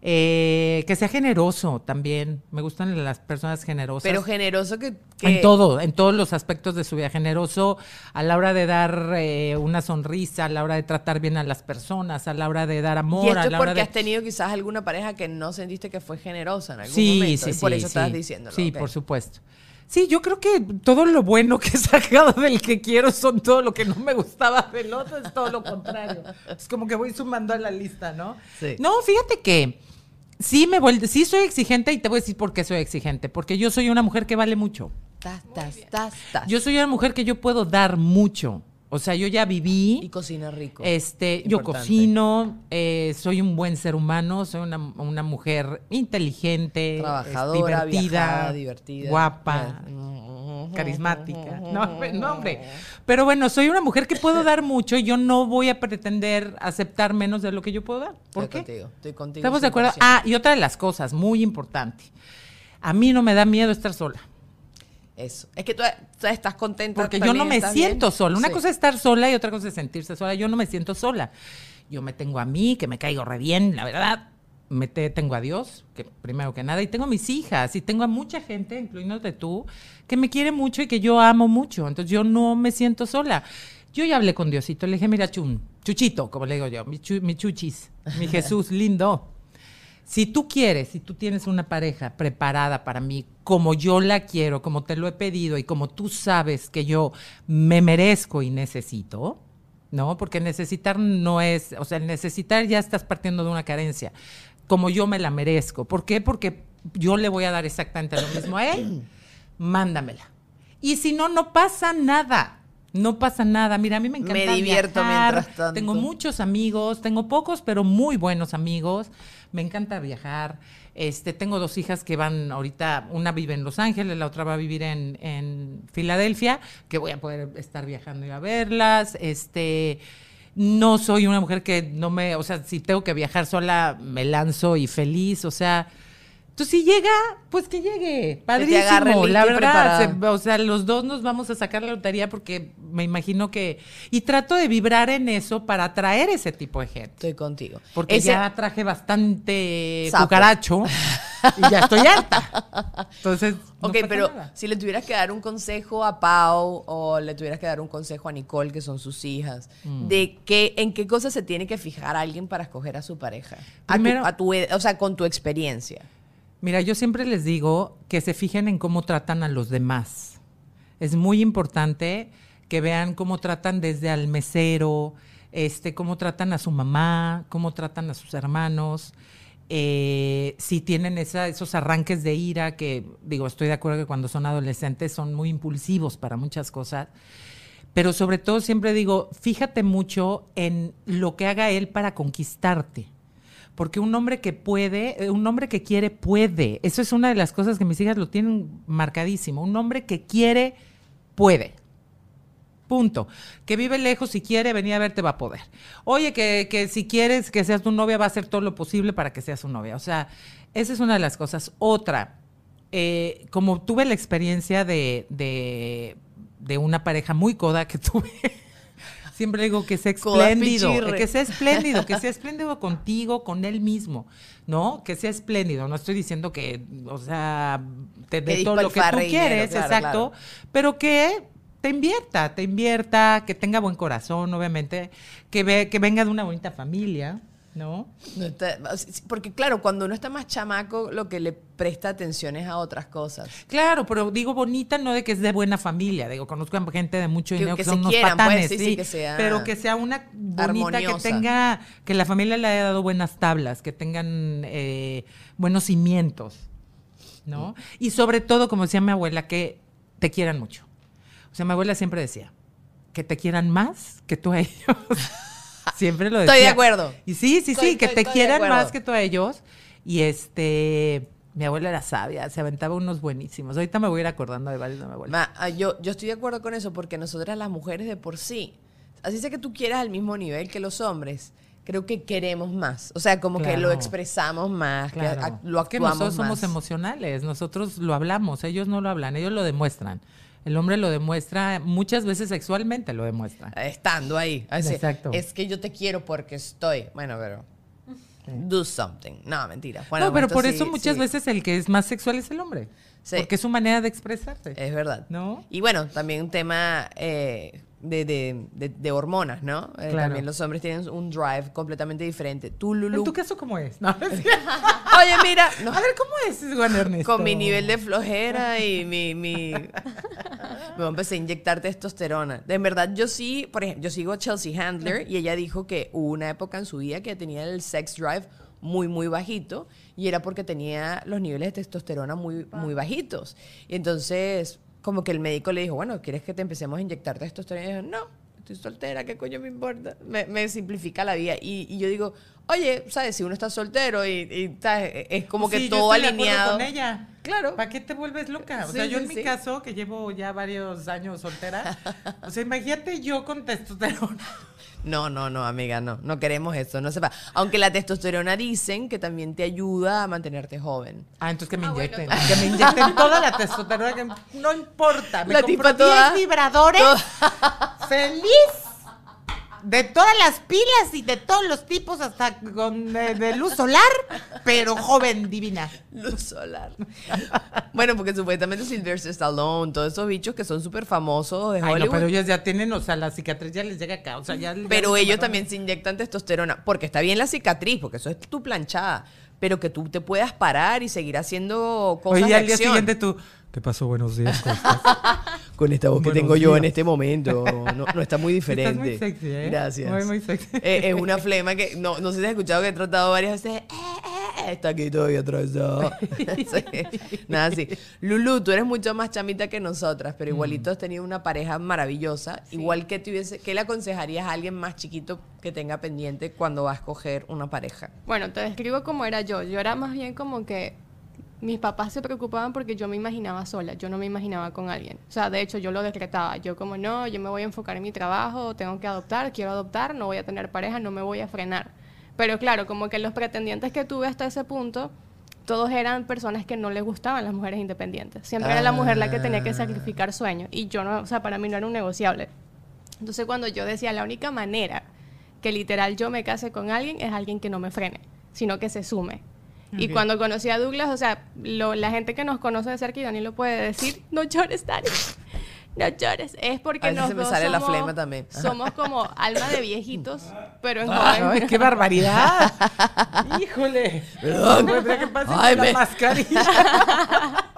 Eh, que sea generoso también. Me gustan las personas generosas. Pero generoso que... que- En todo, en todos los aspectos de su vida. Generoso a la hora de dar eh, una sonrisa, a la hora de tratar bien a las personas, a la hora de dar amor, Y esto a hora porque de... has tenido quizás alguna pareja que no sentiste que fue generosa en algún Sí, momento. sí, y sí. por eso sí. estás diciéndolo. Sí, por supuesto. Sí, yo creo que todo lo bueno que he sacado del que quiero son todo lo que no me gustaba del otro, es todo lo contrario. Es como que voy sumando a la lista, ¿no? Sí. No, fíjate que sí me vuelvo, sí soy exigente y te voy a decir por qué soy exigente, porque yo soy una mujer que vale mucho. Tas, tas, tas, tas. Yo soy una mujer que yo puedo dar mucho. O sea, yo ya viví. Y cocina rico. Este, yo cocino, eh, soy un buen ser humano, soy una, una mujer inteligente, Trabajadora, divertida, viajada, divertida. guapa, carismática. No, [LAUGHS] no, hombre. [LAUGHS] Pero bueno, soy una mujer que puedo dar mucho y yo no voy a pretender aceptar menos de lo que yo puedo dar. ¿Por Estoy qué? contigo, estoy contigo. ¿Estamos de acuerdo? 100%. Ah, y otra de las cosas muy importante. A mí no me da miedo estar sola. Eso. Es que tú, tú estás contenta. Porque yo no me bien. siento sola. Una Sí. cosa es estar sola y otra cosa es sentirse sola. Yo no me siento sola. Yo me tengo a mí, que me caigo re bien, la verdad. Me te- tengo a Dios, que primero que nada, y tengo a mis hijas, y tengo a mucha gente, incluyéndote tú, que me quiere mucho y que yo amo mucho. Entonces yo no me siento sola. Yo ya hablé con Diosito, le dije, mira, chun, chuchito, como le digo yo, mi, chu- mi chuchis, mi [LAUGHS] Jesús lindo. Si tú quieres, si tú tienes una pareja preparada para mí, como yo la quiero, como te lo he pedido y como tú sabes que yo me merezco y necesito, ¿no? Porque necesitar no es, o sea, el necesitar ya estás partiendo de una carencia, como yo me la merezco. ¿Por qué? Porque yo le voy a dar exactamente lo mismo a él. [COUGHS] Mándamela. Y si no, no pasa nada. No pasa nada. Mira, a mí me encanta Me divierto viajar. mientras tanto. Tengo muchos amigos, tengo pocos, pero muy buenos amigos. Me encanta viajar. Este, tengo dos hijas que van ahorita, una vive en Los Ángeles, la otra va a vivir en, en Filadelfia, que voy a poder estar viajando y a verlas. Este, no soy una mujer que no me, o sea, si tengo que viajar sola, me lanzo y feliz, o sea, entonces si llega, pues que llegue, padrísimo, agarre la verdad, preparada. se- o sea, los dos nos vamos a sacar la lotería porque me imagino que, y trato de vibrar en eso para atraer ese tipo de gente. Estoy contigo. Porque Ese- ya traje bastante Sapo. cucaracho y ya estoy harta. Entonces, no ok, pero nada. si le tuvieras que dar un consejo a Pau o le tuvieras que dar un consejo a Nicole, que son sus hijas, Mm. de qué, en qué cosas se tiene que fijar alguien para escoger a su pareja. A tu- Primero- a tu, ed- o sea, con tu experiencia. Mira, yo siempre les digo que se fijen en cómo tratan a los demás. Es muy importante que vean cómo tratan desde al mesero, este, cómo tratan a su mamá, cómo tratan a sus hermanos, eh, si tienen esos arranques de ira que, digo, estoy de acuerdo que cuando son adolescentes son muy impulsivos para muchas cosas, pero sobre todo siempre digo, fíjate mucho en lo que haga él para conquistarte. Porque un hombre que puede, eh, un hombre que quiere, puede. Eso es una de las cosas que mis hijas lo tienen marcadísimo. Un hombre que quiere, puede. Punto. Que vive lejos, si quiere venir a verte, va a poder. Oye, que, que si quieres que seas tu novia, va a hacer todo lo posible para que seas su novia. O sea, esa es una de las cosas. Otra, eh, como tuve la experiencia de, de, de una pareja muy coda que [LAUGHS] tuve, siempre digo que sea espléndido, que sea espléndido, que sea espléndido contigo, con él mismo, ¿no? Que sea espléndido. No estoy diciendo que, o sea, te dé todo lo que tú dinero, quieres, claro, exacto, pero que te invierta, te invierta, que tenga buen corazón, obviamente, que, ve, que venga de una bonita familia, ¿no? Porque claro, cuando uno está más chamaco, lo que le presta atención es a otras cosas. Claro, pero digo bonita no de que es de buena familia, digo, conozco a gente de mucho dinero que, son unos quieran, pues, patanes, sí, sí, sí, que sea pero que sea una bonita, armoniosa. que tenga, que la familia le haya dado buenas tablas, que tengan eh, buenos cimientos, ¿no? Y sobre todo, como decía mi abuela, que te quieran mucho. O sea, mi abuela siempre decía, que te quieran más que tú a ellos. [LAUGHS] siempre lo decía. Estoy de acuerdo. Y sí, sí, Estoy- sí, que te quieran más que tú a ellos. Y este, mi abuela era sabia, se aventaba unos buenísimos. Ahorita me voy a ir acordando de varios de mi abuela. Ma, yo, yo estoy de acuerdo con eso porque nosotras las mujeres de por sí, así sé que tú quieras al mismo nivel que los hombres, creo que queremos más. O sea, como que lo expresamos más, Claro. lo Es que actuamos nosotros somos emocionales, nosotros lo hablamos, ellos no lo hablan, ellos lo demuestran. El hombre lo demuestra, muchas veces sexualmente lo demuestra. Estando ahí. Así, Exacto. Es que yo te quiero porque estoy. Bueno, pero. Do something. No, mentira. Bueno, no, pero por sí- eso muchas sí, veces el que es más sexual es el hombre. Porque es su manera de expresarse. Es verdad. ¿No? Y bueno, también un tema eh, de, de- de- de hormonas, ¿no? Eh, Claro. También los hombres tienen un drive completamente diferente. Tú, Lulu. ¿En tu caso cómo es? No, es cierto. [LAUGHS] Oye, mira. no, A ver, ¿cómo es, Juan Ernesto? con mi nivel de flojera y mi, mi... [LAUGHS] me empecé a inyectar testosterona. De verdad, yo sí, por ejemplo, yo sigo a Chelsea Handler y ella dijo que hubo una época en su vida que tenía el sex drive muy, muy bajito y era porque tenía los niveles de testosterona muy, muy bajitos. Y entonces, como que el médico le dijo, bueno, ¿quieres que te empecemos a inyectar testosterona? Y dijo, no, estoy soltera, ¿qué coño me importa? Me, me simplifica la vida. Y, y yo digo, oye, ¿sabes? Si uno está soltero y, y, ¿sabes? es como que Sí, yo todo estoy de alineado. con ella. Claro. ¿Para qué te vuelves loca? O Sí, sea, yo sí, en mi caso, que llevo ya varios años soltera, [LAUGHS] o sea, imagínate yo con testosterona. No, no, no, amiga, no. No queremos eso, no sepa. Aunque la testosterona dicen que también te ayuda a mantenerte joven. Ah, entonces que me inyecten. Que me inyecten toda la testosterona. que no importa. Me La compro tipa toda- 10 vibradores. [LAUGHS] Feliz. De todas las pilas y de todos los tipos, hasta con de, de luz solar, pero joven, divina. Luz solar. bueno, porque supuestamente Sylvester Stallone, todos esos bichos que son súper famosos de Ay, Hollywood. no, pero ellos ya tienen, o sea, la cicatriz ya les llega acá. O sea, ya, Pero ellos también se inyectan testosterona, porque está bien la cicatriz, porque eso es tu planchada, pero que tú te puedas parar y seguir haciendo cosas Oye, al día acción. siguiente tú, ¿qué pasó? Buenos días. [LAUGHS] Con esta voz que tengo yo en este momento, no, no está muy [LAUGHS] diferente. Estás muy sexy, ¿eh? Gracias. Muy, muy sexy. Eh, es una flema que, no, no sé si has escuchado que he tratado varias veces. eh, eh, está aquí todavía atravesado. [LAUGHS] Sí, Nada así. Lulu, tú eres mucho más chamita que nosotras, pero igualito has tenido una pareja maravillosa. Igual que tuviese, ¿qué le aconsejarías a alguien más chiquito que tenga pendiente cuando va a escoger una pareja? Bueno, te describo cómo era yo. Yo era más bien como que mis papás se preocupaban porque yo me imaginaba sola, yo no me imaginaba con alguien. O sea, de hecho yo lo decretaba. Yo como no, yo me voy a enfocar en mi trabajo, tengo que adoptar, quiero adoptar, no voy a tener pareja, no me voy a frenar. Pero claro, como que los pretendientes que tuve hasta ese punto, todos eran personas que no les gustaban las mujeres independientes. Siempre era la mujer la que tenía que sacrificar sueños y yo no, o sea, para mí no era un negociable. Entonces cuando yo decía la única manera que literal yo me case con alguien es alguien que no me frene, sino que se sume. Y Ok. cuando conocí a Douglas, o sea, lo- la gente que nos conoce de cerca y Dani lo puede decir, no llores, Dani. No llores. Es porque nos se me dos sale la somos, flema también. Somos como alma de viejitos, pero en Ay, joven. qué barbaridad. [LAUGHS] Híjole. Perdón. Que pasar Ay, la mascarilla. [LAUGHS]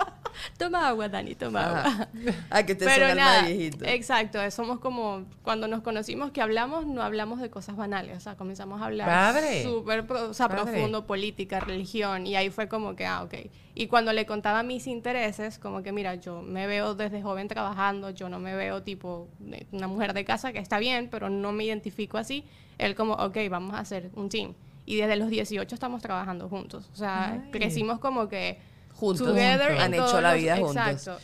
Toma agua, Dani, toma agua. Ajá. [LAUGHS] Ah, que te Pero nada, viejito. exacto, somos como cuando nos conocimos que hablamos, no hablamos de cosas banales, o sea, comenzamos a hablar súper o sea, Padre. profundo, política, religión, y ahí fue como que, ah, ok. Y cuando le contaba mis intereses, como que, mira, yo me veo desde joven trabajando, yo no me veo tipo una mujer de casa, que está bien, pero no me identifico así, él como, ok, vamos a hacer un team. Y desde los 18 estamos trabajando juntos, o sea, Ay. crecimos como que... Juntos. together Han hecho la los- vida juntos. Exacto.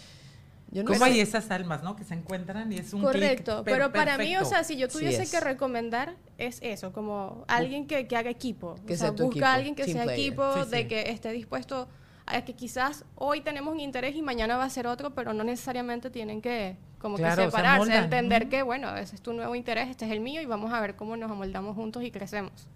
Yo no ¿Cómo sé. hay esas almas, no? Que se encuentran y es un Correcto, per- pero para mí, o perfecto. sea, si yo tuviese es. que recomendar, es eso, como alguien que, que haga equipo. Que o sea, sea tu busca equipo, a alguien que team sea player. equipo, Sí, de sí. que esté dispuesto a que quizás hoy tenemos un interés y mañana va a ser otro, pero no necesariamente tienen que como Claro, que se separarse, entender que, bueno, ese es tu nuevo interés, este es el mío y vamos a ver cómo nos amoldamos juntos y crecemos.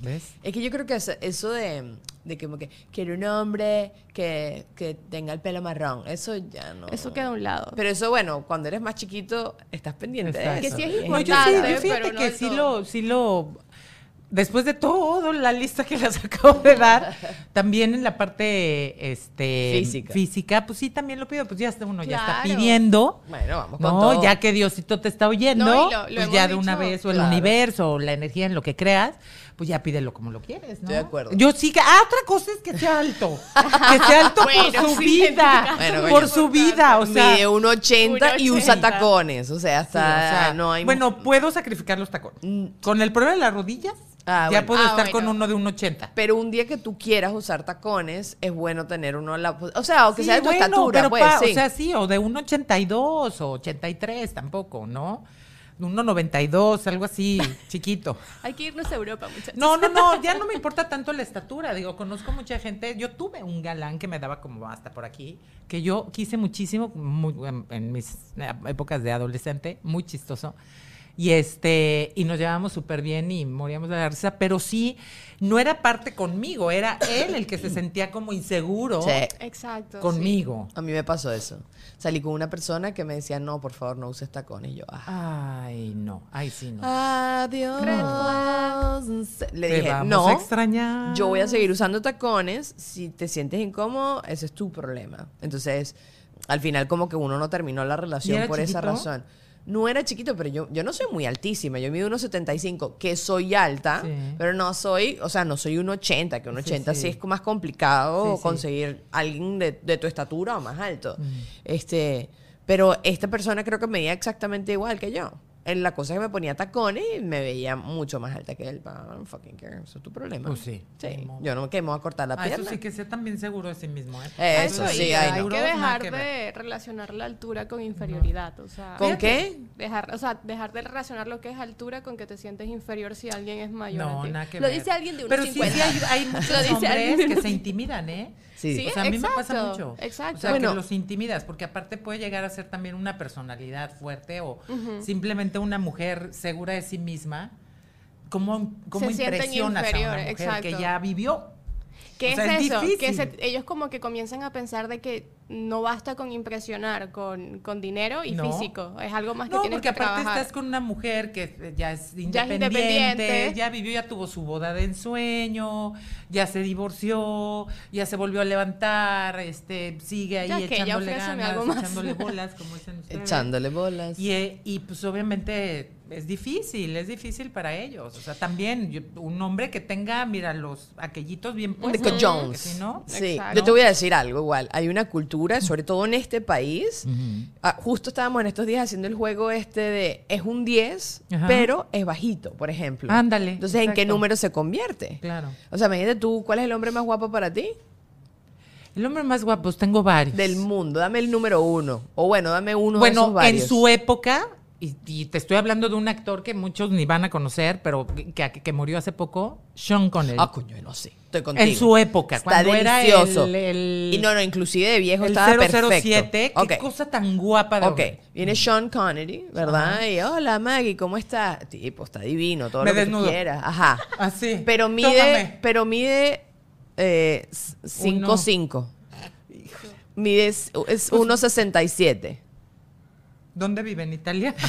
¿Ves? Es que yo creo que eso, eso de, de que como que quiero un hombre que, que tenga el pelo marrón, eso ya no. Eso queda a un lado. Pero eso, bueno, cuando eres más chiquito, estás pendiente eso. Que sí es Y No, yo sí, importante, yo fíjate pero no que sí lo, sí lo, después de todo la lista que les [LAUGHS] acabo de dar, también en la parte este Física. pues sí también lo pido, pues ya está uno ya está pidiendo. Bueno, vamos con No, todo. ya que Diosito te está oyendo, No, y lo- lo pues ya de una vez, o el claro. universo, o la energía en lo que creas, pues ya pídelo como lo quieres, ¿no? Estoy de acuerdo. Yo sí que, ah, otra cosa es que sea alto, que sea alto [LAUGHS] Bueno, por su sí, vida, Bueno, por su vida, o sea, Mide 1,80 y usa 1,80. tacones. O sea, Sí, hasta o sea, no hay. Bueno, puedo sacrificar los tacones. Mm. Con el problema de las rodillas, Ah, ya bueno. puedo Ah, estar con uno de un 80. Pero un día que tú quieras usar tacones, es bueno tener uno a la. O sea, aunque Sí, sea de tu bueno, estatura, pero pues. pa- sí. O sea, sí, o de un 82 o 83 tampoco, ¿no? 1.92, algo así, chiquito. [LAUGHS] Hay que irnos a Europa, muchachos. No, no, no, ya no me importa tanto la estatura. Digo, conozco mucha gente. Yo tuve un galán que me daba como hasta por aquí, que yo quise muchísimo muy- en, en mis épocas de adolescente, muy chistoso. Y este, y nos llevábamos súper bien y moríamos de la risa, pero sí, no era parte conmigo, era él el que se sentía como inseguro Sí. Exacto. sí. conmigo. A mí me pasó eso. Salí con una persona que me decía, no, por favor, no uses tacones. Y yo, ah. Ay, no, ay, sí, no. Adiós. Le Te dije, vamos no. a extrañar. Yo voy a seguir usando tacones. Si te sientes incómodo, ese es tu problema. Entonces, al final, como que uno no terminó la relación por esa razón. No era chiquito, pero yo, yo no soy muy altísima. Yo mido unos 75, que soy alta, Sí. pero no soy, o sea, no soy un 80, que un Sí, 80 sí, es más complicado conseguir alguien de, de tu estatura o más alto. Mm. Este, pero esta persona creo que medía exactamente igual que yo. En la cosa que me ponía tacones y me veía mucho más alta que él. I don't fucking care. Eso es tu problema. Pues sí, Sí. Yo no me quemo a cortar la Ah, eso pierna. sí que sea también seguro de sí mismo, ¿eh? Eso sí, hay ay, no. que dejar que de relacionar la altura con inferioridad, o sea, ¿Con qué? dejar, o sea, dejar de relacionar lo que es altura con que te sientes inferior si alguien es mayor No, a ti. nada que Lo ver. dice alguien de unos Pero sí, 50. sí hay, hay muchos hombres de que unos se intimidan, ¿eh? Sí. Sí, O sea, a mí me pasa exacto, mucho. exacto. O sea, Bueno. que los intimidas, porque aparte puede llegar a ser también una personalidad fuerte o simplemente una mujer segura de sí misma. ¿Cómo, cómo impresionas a una mujer que exacto. ya vivió? ¿Qué O sea, es es eso? Que se- ellos como que comienzan a pensar de que no basta con impresionar con, con dinero y No. físico. Es algo más que No, tienes porque que aparte trabajar. estás con una mujer que eh, ya es Ya es independiente, ya vivió, ya tuvo su boda de ensueño, ya se divorció, ya se volvió a levantar, este, sigue ahí Ya que, ya echándole ganas, algo más. echándole bolas, como dicen [LAUGHS] ustedes. Echándole bolas. Y, eh, y pues obviamente es difícil, es difícil para ellos. O sea, también yo- un hombre que tenga, mira, los aquellitos bien puestos. Nico Jones. si no, Sí, Exacto. yo te voy a decir algo igual. Hay una cultura, sobre todo en este país. ah, justo estábamos en estos días haciendo el juego este de es un 10, Ajá. pero es bajito, por ejemplo. Ándale, Entonces, ¿en qué número se convierte? Claro. O sea, imagínate tú, ¿cuál es el hombre más guapo para ti? El hombre más guapo, pues, tengo varios. Del mundo. Dame el número uno. O bueno, dame uno de bueno, esos varios. en su época, y, y te estoy hablando de un actor que muchos ni van a conocer, pero que, que- que murió hace poco, Sean Connery. Ah, coño, no sé. Estoy contigo. en su época, Está cuando delicioso. era el, el- y no, no, inclusive de viejo el estaba 007, perfecto. qué cosa tan guapa de Ok, hombre. viene Sean Connery, ¿verdad? Y hola Maggie, ¿cómo estás? Tipo, está divino, todo Me lo que desnudo. quieras. Ajá. [LAUGHS] Así. Pero mide, Tómame. pero mide 5'5". Mide es Pues es 1.67. ¿Dónde vive? ¿En Italia? [LAUGHS]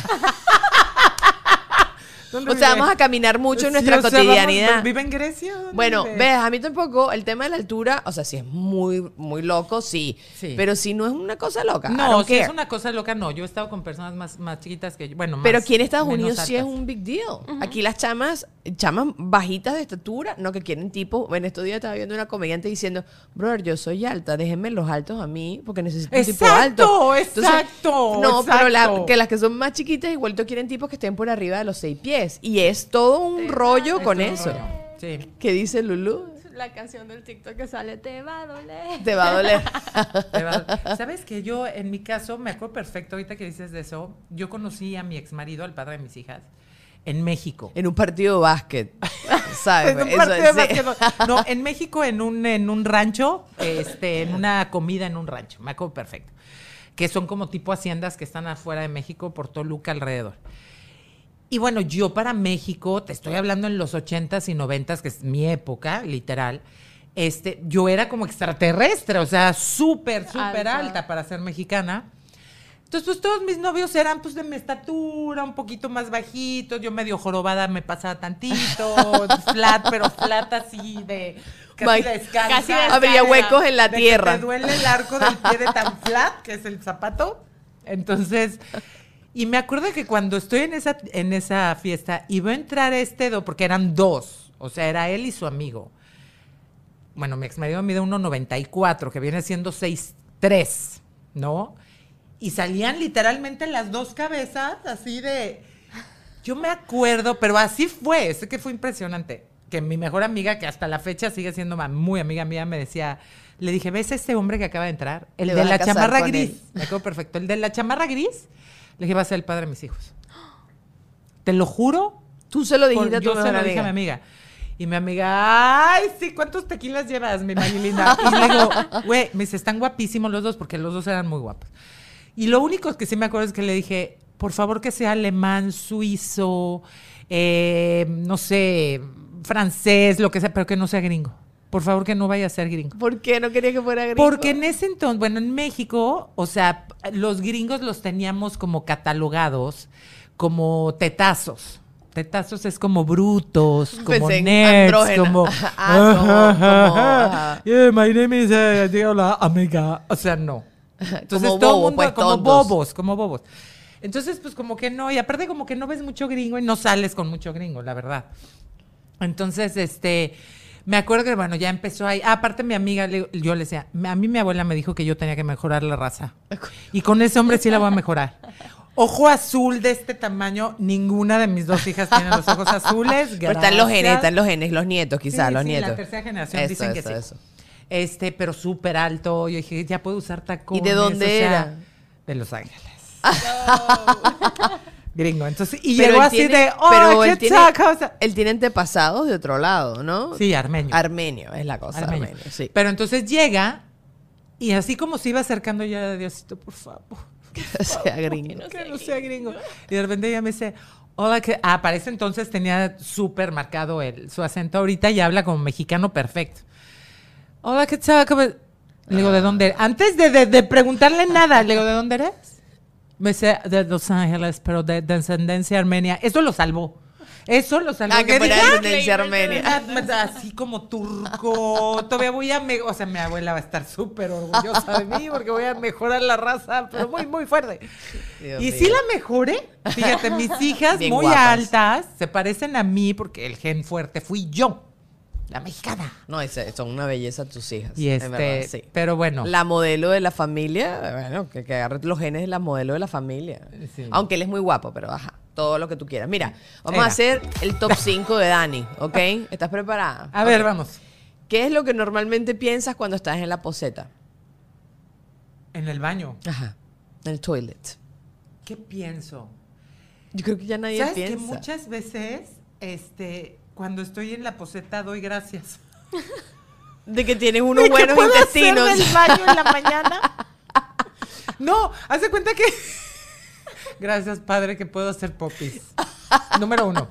¿Dónde O sea, vive? vamos a caminar mucho en Sí, nuestra o sea, vamos- cotidianidad. ¿Vive en Grecia? ¿Dónde Bueno, vive? ves, a mí tampoco el tema de la altura, o sea, si es muy, muy loco, sí. Sí. Pero si no es una cosa loca. No, si es una cosa loca, no. Yo he estado con personas más, más chiquitas que yo. Bueno, más, Pero aquí en Estados Unidos sí es un big deal. Aquí las chamas, chamas bajitas de estatura, no que quieren tipo. En estos días estaba viendo una comediante diciendo, brother, yo soy alta, déjenme los altos a mí porque necesito un tipo Exacto, alto. exacto, no, pero la- exacto. que las que son más chiquitas igualito quieren tipos que estén por arriba de los seis pies. Y es todo un rollo Es con eso. rollo. Sí. ¿Qué dice Lulu? La canción del TikTok que sale, te va a doler. Te va a doler. [LAUGHS] Sabes que yo, en mi caso, me acuerdo perfecto ahorita que dices de eso. Yo conocí a mi ex marido, al padre de mis hijas, en México. en un partido de básquet. [LAUGHS] ¿Sabes? En un Eso partido de sí. básquetbol. No, [LAUGHS] en México, en un, en un rancho, este, en una comida en un rancho. Me acuerdo perfecto. Que son como tipo haciendas que están afuera de México, por Toluca alrededor. Y bueno, yo para México, te estoy hablando en los 80s y 90s, que es mi época, literal. Este, yo era como extraterrestre, o sea, súper, súper Alta. alta para ser mexicana. Entonces, pues todos mis novios eran pues de mi estatura, un poquito más bajitos, yo medio jorobada me pasaba tantito, flat, pero flat así de casi descalza. casi descalza. Habría huecos en la De que tierra. te duele el arco del pie de tan flat, que es el zapato. Entonces, y me acuerdo que cuando estoy en esa, en esa fiesta, iba a entrar este, do- porque eran dos, o sea, era él y su amigo. Bueno, mi ex marido mide 1,94, que viene siendo 6'3, ¿no? Y salían literalmente las dos cabezas, así de... Yo me acuerdo, pero así fue, sé que fue impresionante. Que mi mejor amiga, que hasta la fecha sigue siendo muy amiga mía, me decía, le dije, ¿ves a este hombre que acaba de entrar? El de a la chamarra gris. él. Me acuerdo perfecto. El de la chamarra gris, le dije, va a ser el padre de mis hijos. Te lo juro. Tú se lo dijiste a tu yo se mejor lo dije a amiga. mi amiga. Y mi amiga, ay, sí, ¿cuántos tequilas llevas, mi Mari linda? Y le digo, güey, me dice, están guapísimos los dos, porque los dos eran muy guapos. Y lo único que sí me acuerdo es que le dije, por favor que sea alemán, suizo, eh, no sé, francés, lo que sea, pero que no sea gringo. Por favor que no vaya a ser gringo. ¿Por qué no quería que fuera gringo? Porque en ese entonces, bueno, en México, o sea, los gringos los teníamos como catalogados como tetazos. Tetazos es como brutos, como Pensé en nerds, como... [LAUGHS] Ah, no, como. [LAUGHS] Yeah, my name is, uh, amiga. O sea, no. Entonces Como todo bobo, mundo, pues, como tontos. bobos, como bobos. Entonces, pues como que no, y aparte como que no ves mucho gringo y no sales con mucho gringo, la verdad. Entonces, este, me acuerdo que, bueno, ya empezó ahí. Ah, aparte, mi amiga, yo le decía, a mí mi abuela me dijo que yo tenía que mejorar la raza. Y con ese hombre sí la voy a mejorar. Ojo azul de este tamaño, ninguna de mis dos hijas tiene los ojos azules. Pero están los genes, están los genes, los nietos, quizás, Sí, los sí, nietos. La tercera generación Eso, dicen que sí. eso. Este, pero súper alto. Yo dije, ya puedo usar tacones. ¿Y de dónde o sea, era? De Los Ángeles. [LAUGHS] Gringo. Entonces, y Pero llegó así tiene- de, oh, pero qué él tiene- chaca", o sea, Él tiene antepasados de otro lado, ¿no? Sí, armenio. Armenio es la cosa, Armenio. armenio, sí. Pero entonces llega y así como se iba acercando ya, Diosito, por favor. [LAUGHS] Que sea gringo. que no sea gringo. Y de repente ella me dice, hola, que ah, para ese entonces tenía súper marcado el, su acento ahorita y habla como mexicano perfecto. Hola, ¿qué tal? ¿Cómo-" Le digo, ¿de dónde? eres?" Antes de, de- de preguntarle nada, le digo, ¿de dónde eres? Me dice, de Los Ángeles, pero de, de ascendencia armenia. Eso lo salvó. Eso lo salvó. Ah, que fuera dije, de "Ah, ascendencia armenia. Así como turco. Todavía voy a. me- o sea, mi abuela va a estar súper orgullosa de mí porque voy a mejorar la raza, pero muy, muy fuerte. Dios y mío. sí la mejoré. Fíjate, mis hijas Bien muy guapas. altas se parecen a mí porque el gen fuerte fui yo, la mexicana. No, ese- son una belleza tus hijas. Y este, verdad, sí. pero bueno. La modelo de la familia, bueno, que, que agarre los genes de la modelo de la familia. Sí. Aunque él es muy guapo, pero ajá, todo lo que tú quieras. Mira, vamos Era. a hacer el top [LAUGHS] 5 de Dani, ¿ok? ¿Estás preparada? a ver, vamos. ¿Qué es lo que normalmente piensas cuando estás en la poseta? En el baño. Ajá, en el toilet. ¿Qué pienso? Yo creo que ya nadie ¿Sabes piensa. que muchas veces, este, cuando estoy en la poseta doy gracias? [LAUGHS] De que tienes unos ¿De buenos puedo intestinos. hacer del baño en la mañana? [LAUGHS] no, hace cuenta que. [LAUGHS] Gracias, padre, que puedo hacer popis. Número uno.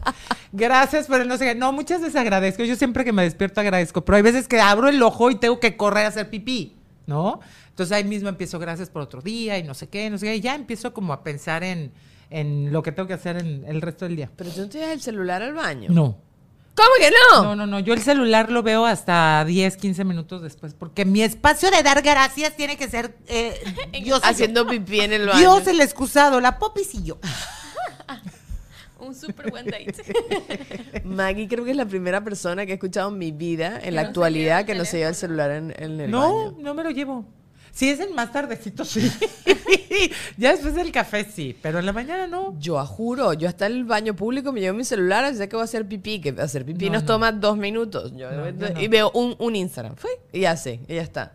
Gracias, pero no sé qué. No, muchas veces agradezco. Yo siempre que me despierto agradezco, pero hay veces que abro el ojo y tengo que correr a hacer pipí, ¿no? Entonces ahí mismo empiezo, gracias por otro día y no sé qué, no sé qué. Y ya empiezo como a pensar en, en lo que tengo que hacer en el resto del día. Pero tú no tienes el celular al baño. No. ¿Cómo que no? No, no, no. Yo el celular lo veo hasta 10, 15 minutos después, porque mi espacio de dar gracias tiene que ser eh, [LAUGHS] Dios, yo. Haciendo pipí en el baño. Dios el excusado, la popis y yo. [LAUGHS] Un súper buen date. [LAUGHS] Maggie creo que es la primera persona que he escuchado en mi vida, en la no actualidad, que no se lleva el celular en, en el No, baño. no me lo llevo. Si es el más tardecito, sí. [LAUGHS] ya después del café, sí. Pero en la mañana no. Yo juro, yo hasta el baño público me llevo mi celular, así que voy a hacer pipí, que hacer pipí No, nos no. toma dos minutos. Yo- No. Y veo un, un Instagram, fue, y ya sé, y ya está.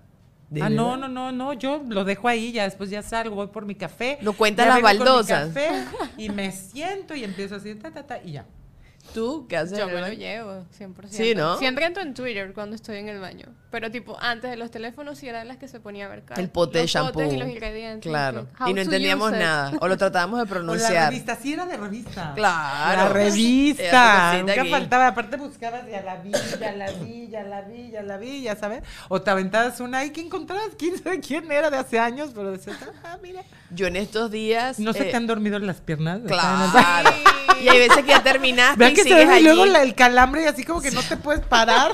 ¿De Ah, no, no, no, no. Yo lo dejo ahí, ya después ya salgo, voy por mi café. No cuenta ya las vengo con mi baldosas. café [LAUGHS] y me siento y empiezo así, ta, ta, ta, y ya. ¿Tú qué haces? Yo me lo llevo, 100%. Sí, ¿no? Siempre entro en Twitter cuando estoy en el baño. Pero, tipo, antes de los teléfonos sí eran las que se ponía a ver El pote de shampoo. potes y los ingredientes. Claro. que- Y no entendíamos nada. O lo tratábamos de [LAUGHS] O la pronunciar. revista, sí era de revista. Claro. La [LAUGHS] revista. Nunca aquí. faltaba. Aparte buscabas ya la vi, ya la vi, ya la vi, ya la vi, ya sabes. O te aventabas una y que encontrabas quién sabe quién era de hace años, pero decías, ah, mira. Yo en estos días. ¿No se eh, te han dormido las piernas? en el baño? Claro. Y hay veces que ya terminaste Vean y que se sigues ve allí. luego la- el calambre y así como que no te puedes parar.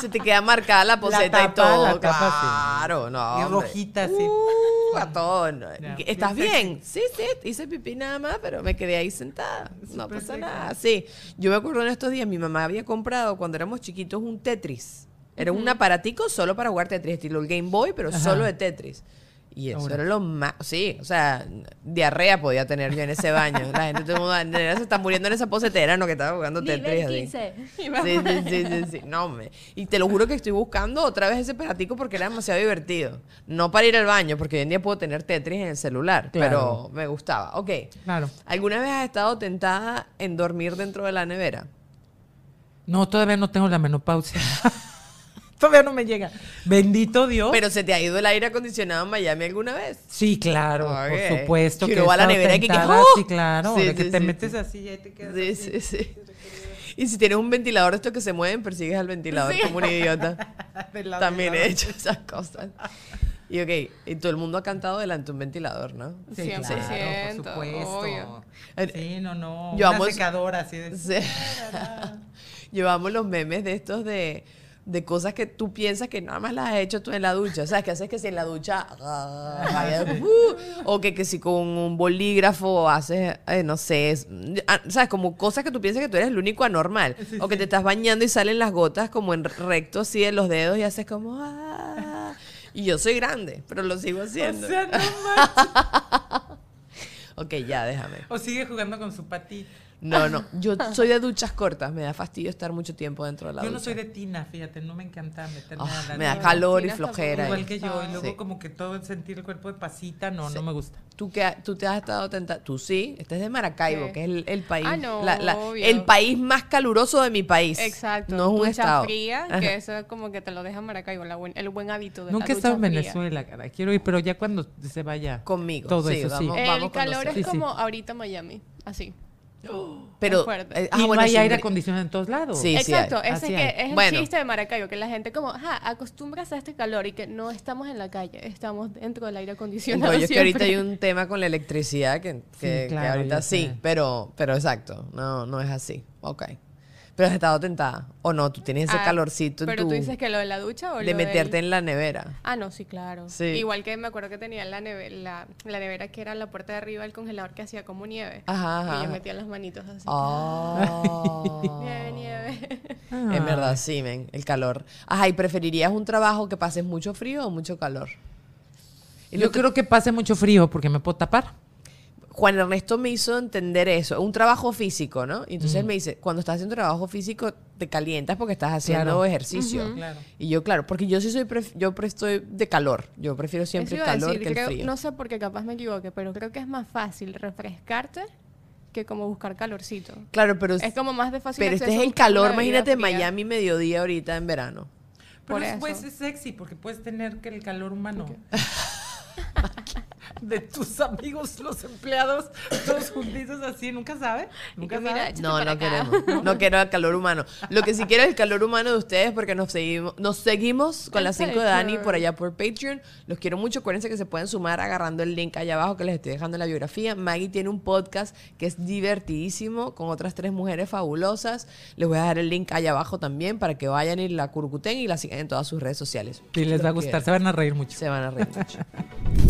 Se te queda marcada la poseta y tapa, todo. la tapa, sí. claro, no. Y hombre. rojita, sí. Uh, no. ¿Estás bien? Sí, sí, hice pipí nada más, pero me quedé ahí sentada. No pasa nada. Sí. Yo me acuerdo en estos días, mi mamá había comprado cuando éramos chiquitos un Tetris. Era un aparatico solo para jugar Tetris, estilo el Game Boy, pero Ajá. solo de Tetris. Y eso Ahora. era lo más. Sí, o sea, diarrea podía tener yo en ese baño. La gente todo el mundo, "Nena, se está muriendo en esa posetera, no que estaba jugando Tetris. Sí, sí, sí, sí, sí. No, me. Y te lo juro que estoy buscando otra vez ese peratico porque era demasiado divertido. No para ir al baño, porque hoy en día puedo tener Tetris en el celular, Claro. pero me gustaba. Ok. Claro. ¿Alguna vez has estado tentada en dormir dentro de la nevera? No, todavía no tengo la menopausia. [LAUGHS] todavía no me llega. Bendito Dios. Pero se te ha ido el aire acondicionado en Miami alguna vez. sí, claro, por supuesto. Que Que va a la nevera y que- ¡Oh! Sí, claro. Sí, de que sí, te sí, metes sí. así y te quedas Sí, así. sí, sí. Y si tienes un ventilador estos que se mueven, persigues al ventilador como un idiota. [LAUGHS] También he hecho esas cosas. Y ok, y todo el mundo ha cantado delante de un ventilador, ¿no? Sí, 100%, claro, por supuesto. obvio. Sí, no, no. Yo una secadora así de... Sí. [LAUGHS] Llevamos los memes de estos de, de cosas que tú piensas que nada más las has hecho tú en la ducha. O sea, que haces que si en la ducha. ah, uh, o que, que si con un bolígrafo haces, eh, no sé. es- ah, ¿Sabes? Como cosas que tú piensas que tú eres el único anormal. o que te estás bañando y salen las gotas como en recto así de los dedos y haces como. ah. Y yo soy grande, pero lo sigo haciendo. O sea, no [LAUGHS] ok, ya, déjame. O sigue jugando con su patita. No, no. [LAUGHS] Yo soy de duchas cortas. Me da fastidio estar mucho tiempo dentro de la Yo ducha. no soy de tina, fíjate, no me encanta meterme Ah, a la me da calor y flojera. Igual que yo, y luego Sí. como que todo sentir el cuerpo de pasita, no, Sí. no me gusta. ¿Tú, que, tú te has estado tentando. Tú sí. Este es de Maracaibo, Sí. que es el, el país. Ah, no, la- la- obvio. el país más caluroso de mi país. Exacto. No es un ducha estado. fría, Ajá. que eso es como que te lo deja Maracaibo, la buen- el buen hábito de Nunca la he estado en. Venezuela, cara. Quiero ir, pero ya cuando se vaya. Conmigo. Todo sí, eso, sí. vamos- El vamos calor es Sí, sí. como ahorita Miami, así. Pero. eh, y bueno, no hay aire acondicionado en todos lados. Sí, Exacto, ese es, que es Bueno. el chiste de Maracaibo, que la gente como, ajá, acostumbras a este calor y que no estamos en la calle, estamos dentro del aire acondicionado. rollo es que ahorita hay un tema con la electricidad que, que- claro, ahorita sí, sé. pero, pero exacto, no, no es así. Ok. Pero has estado tentada. O no, tú tienes ese Ah, calorcito en Pero tu- tú dices que lo de la ducha o de lo del- meterte en la nevera. Ah, no, sí, claro. Sí. Igual que me acuerdo que tenía la, neve- la, la nevera que era la puerta de arriba del congelador que hacía como nieve. Ajá, ajá. Y yo metía las manitos así. Oh. [LAUGHS] Nieve, nieve. Ah. [LAUGHS] En verdad, sí, men, el calor. Ajá, ¿y preferirías un trabajo que pases mucho frío o mucho calor? Yo creo que pase mucho frío porque me puedo tapar. Juan Ernesto me hizo entender eso, un trabajo físico, ¿no? Y Mm. entonces él me dice, cuando estás haciendo trabajo físico, te calientas porque estás haciendo Claro. ejercicio. Claro. Y yo, claro, porque yo sí soy, pref- yo pre- estoy de calor. Yo prefiero siempre Eso el iba a calor decir, que el creo- frío. No sé por qué capaz me equivoque, pero creo que es más fácil refrescarte que como buscar calorcito. Claro, pero, Es como más de fácil pero este es el buscar una calor, bebida imagínate fría. Miami mediodía ahorita en verano. Pero Por después eso. es sexy porque puedes tener que el calor humano. [LAUGHS] de tus amigos, los empleados, todos juntitos así, nunca sabe. Nunca que mira, sabe. No, no acá. queremos. [LAUGHS] No quiero el calor humano. Lo que sí quiero es el calor humano de ustedes porque nos seguimos, nos seguimos con El las 5 de Dani Patreon. por allá por Patreon. Los quiero mucho. Acuérdense que se pueden sumar agarrando el link allá abajo que les estoy dejando en la biografía. Maggie tiene un podcast que es divertidísimo con otras tres mujeres fabulosas. Les voy a dejar el link allá abajo también para que vayan y la curcuten y la sigan en todas sus redes sociales. Sí, les va a gustar, se van a reír mucho. Se van a reír mucho. [LAUGHS]